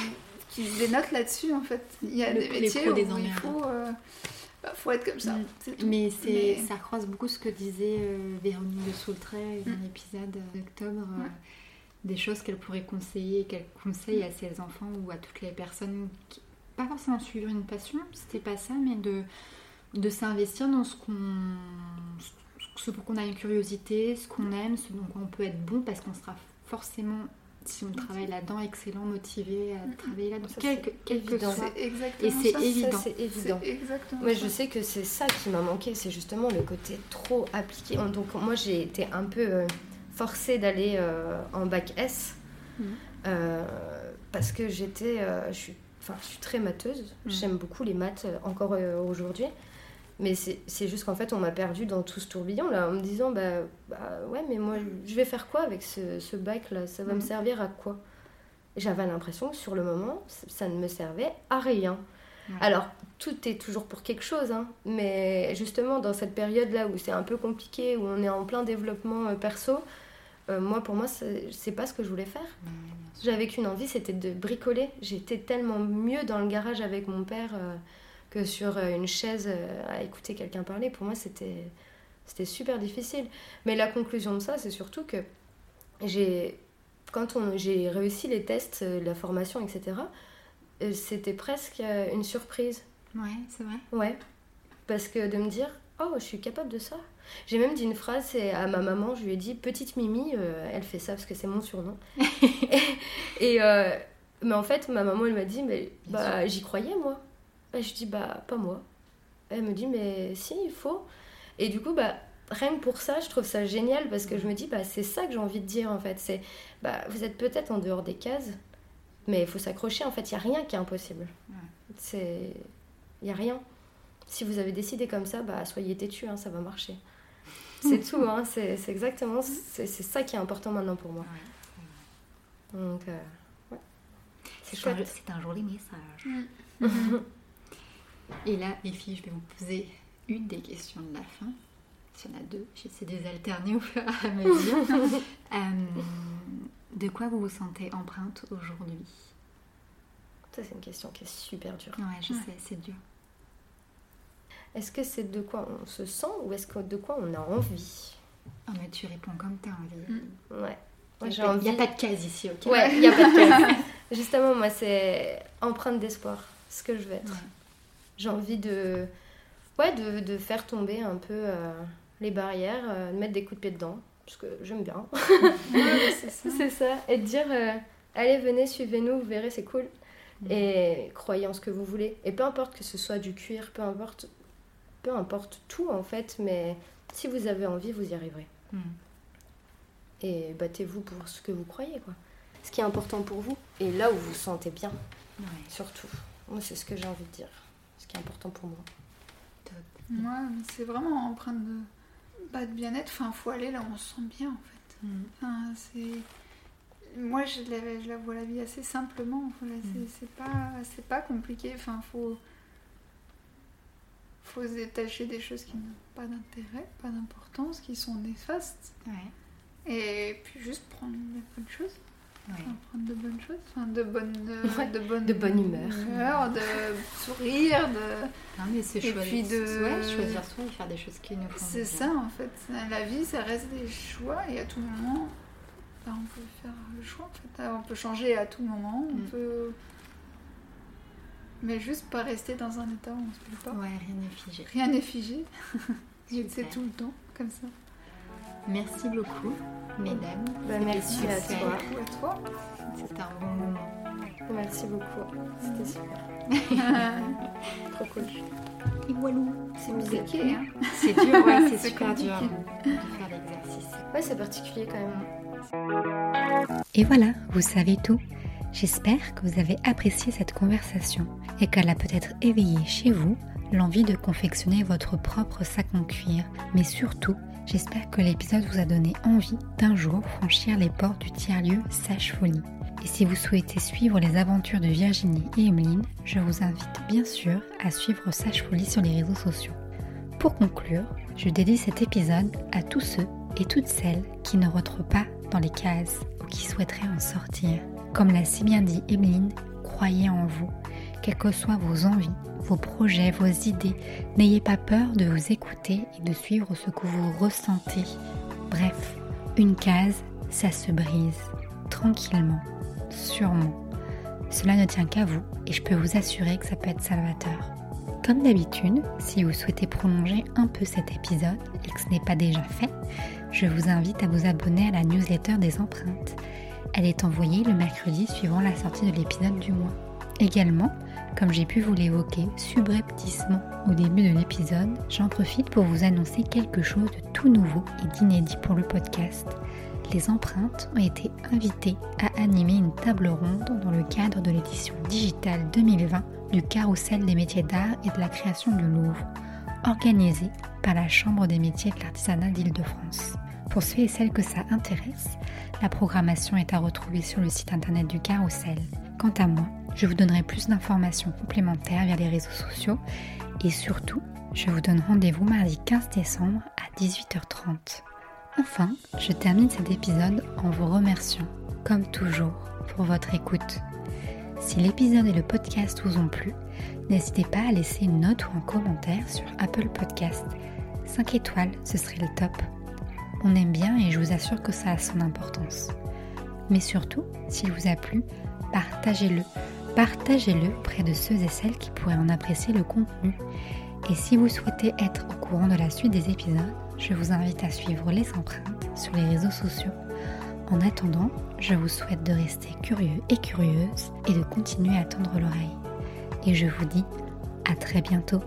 qui dénotent là-dessus en fait. Il y a des métiers où il faut, euh, bah, faut être comme ça. Mm. Mais, ça croise beaucoup ce que disait euh, Véronique de Soultray dans l'épisode d'octobre. Euh, des choses qu'elle pourrait conseiller, qu'elle conseille à ses enfants ou à toutes les personnes qui, pas forcément suivre une passion, c'était pas ça, mais de, de s'investir dans ce qu'on ce pour qu'on a une curiosité, ce qu'on aime, ce dont on peut être bon, parce qu'on sera forcément si on travaille là-dedans, excellent, motivé à travailler là-dedans. Quelque, quelque Et c'est évident. c'est évident. Moi, je sais que c'est ça qui m'a manqué, c'est justement le côté trop appliqué. Donc, moi, j'ai été un peu euh, forcée d'aller euh, en bac S mm. euh, parce que j'étais. je, suis, je suis très matheuse. Mm. J'aime beaucoup les maths encore aujourd'hui. Mais c'est juste qu'en fait, on m'a perdu dans tout ce tourbillon là, en me disant bah, bah ouais, mais moi, je vais faire quoi avec ce, ce bac là Ça va me mm. servir à quoi? J'avais l'impression que sur le moment, ça ne me servait à rien. Alors, tout est toujours pour quelque chose, hein, mais justement, dans cette période-là où c'est un peu compliqué, où on est en plein développement euh, perso, euh, moi, pour moi, c'est pas ce que je voulais faire. J'avais qu'une envie, c'était de bricoler. J'étais tellement mieux dans le garage avec mon père. Euh, que sur euh, une chaise euh, à écouter quelqu'un parler. Pour moi, c'était c'était super difficile. Mais la conclusion de ça, c'est surtout que j'ai quand j'ai réussi les tests, euh, la formation, etc., c'était presque une surprise. Ouais, c'est vrai. Ouais. Parce que de me dire, oh, je suis capable de ça. J'ai même dit une phrase à ma maman, je lui ai dit, petite Mimi, elle fait ça parce que c'est mon surnom. et, mais en fait, ma maman, elle m'a dit, mais bah, j'y croyais, moi. Et je dis, bah, pas moi. Elle me dit, mais si, il faut. Et du coup, bah, rien que pour ça, je trouve ça génial parce que je me dis, bah, c'est ça que j'ai envie de dire en fait. C'est, bah, vous êtes peut-être en dehors des cases, mais il faut s'accrocher. En fait, il n'y a rien qui est impossible. C'est. Il n'y a rien. Si vous avez décidé comme ça, bah, soyez têtu, hein, ça va marcher. C'est tout, hein, c'est, exactement. C'est, ça qui est important maintenant pour moi. Donc, euh, ouais. C'est. C'est un joli message. Et là, les filles, je vais vous poser une des questions de la fin. S'il y en a deux, j'essaie de les alterner au fur et à mesure. Euh, de quoi vous vous sentez empreinte aujourd'hui? Ça, c'est une question qui est super dure. Ouais, je sais, c'est dur. Est-ce que c'est de quoi on se sent ou est-ce que de quoi on a envie? Oh, mais tu réponds comme tu as envie. Mm. Ouais. Il n'y a, pas de case ici, ok? Ouais, il n'y a pas de case. Justement, moi, c'est empreinte d'espoir, ce que je veux être. J'ai envie de, ouais, de, de, faire tomber un peu euh, les barrières, euh, de mettre des coups de pied dedans, parce que j'aime bien. c'est ça. Et de dire, euh, allez, venez, suivez-nous, vous verrez, c'est cool. Mm. Et croyez en ce que vous voulez. Et peu importe que ce soit du cuir, peu importe, peu importe tout en fait, mais si vous avez envie, vous y arriverez. Mm. et battez-vous pour ce que vous croyez, quoi. Ce qui est important pour vous et là où vous vous sentez bien, surtout. Moi, c'est ce que j'ai envie de dire. Ce qui est important pour moi. Moi, c'est vraiment empreinte de, bah, de bien-être. Enfin, faut aller là où on se sent bien, en fait. Mm. Enfin, c'est moi je la, je la, vois la vie assez simplement mm. c'est pas c'est pas compliqué enfin faut faut se détacher des choses qui n'ont pas d'intérêt pas d'importance qui sont néfastes et puis juste prendre des bonnes choses prendre de bonnes choses, enfin, de bonne, de bonne humeur, de sourire, de. Non, mais c'est choisir, puis de... choisir soi et faire des choses qui nous font C'est ça en fait. La vie, ça reste des choix et à tout moment, bah, on peut faire le choix en fait. On peut changer à tout moment, on mm. peut. Mais juste pas rester dans un état où on se plaît pas. Ouais, rien n'est figé. Rien n'est figé. c'est tout le temps, comme ça. Merci beaucoup, mesdames. Bah, merci à toi. à toi. C'était un bon moment. Merci beaucoup. C'était super. Trop cool. Et. C'est musiqué, hein C'est dur, ouais, c'est super dur de faire l'exercice. Ouais, c'est particulier quand même. Et voilà, vous savez tout. J'espère que vous avez apprécié cette conversation et qu'elle a peut-être éveillé chez vous l'envie de confectionner votre propre sac en cuir, mais surtout J'espère que l'épisode vous a donné envie d'un jour franchir les portes du tiers-lieu Sage Folie. Et si vous souhaitez suivre les aventures de Virginie et Emeline, je vous invite bien sûr à suivre Sage Folie sur les réseaux sociaux. Pour conclure, je dédie cet épisode à tous ceux et toutes celles qui ne rentrent pas dans les cases ou qui souhaiteraient en sortir. Comme l'a si bien dit Emeline, croyez en vous quelles que soient vos envies, vos projets, vos idées. N'ayez pas peur de vous écouter et de suivre ce que vous ressentez. Bref, une case, ça se brise, tranquillement, sûrement. Cela ne tient qu'à vous et je peux vous assurer que ça peut être salvateur. Comme d'habitude, si vous souhaitez prolonger un peu cet épisode et que ce n'est pas déjà fait, je vous invite à vous abonner à la newsletter des empreintes. Elle est envoyée le mercredi suivant la sortie de l'épisode du mois. Également, comme j'ai pu vous l'évoquer subrepticement au début de l'épisode, j'en profite pour vous annoncer quelque chose de tout nouveau et d'inédit pour le podcast. Les empreintes ont été invitées à animer une table ronde dans le cadre de l'édition digitale 2020 du Carrousel des métiers d'art et de la création du Louvre, organisée par la Chambre des métiers de l'artisanat d'Île-de-France. Pour ceux et celles que ça intéresse, la programmation est à retrouver sur le site internet du Carrousel. Quant à moi, je vous donnerai plus d'informations complémentaires via les réseaux sociaux et surtout, je vous donne rendez-vous mardi 15 décembre à 18h30. Enfin, je termine cet épisode en vous remerciant, comme toujours, pour votre écoute. Si l'épisode et le podcast vous ont plu, n'hésitez pas à laisser une note ou un commentaire sur Apple Podcast. 5 étoiles, ce serait le top. On aime bien et je vous assure que ça a son importance. Mais surtout, s'il vous a plu, partagez-le partagez-le près de ceux et celles qui pourraient en apprécier le contenu. Et si vous souhaitez être au courant de la suite des épisodes, je vous invite à suivre les empreintes sur les réseaux sociaux. En attendant, je vous souhaite de rester curieux et curieuse et de continuer à tendre l'oreille. Et je vous dis à très bientôt.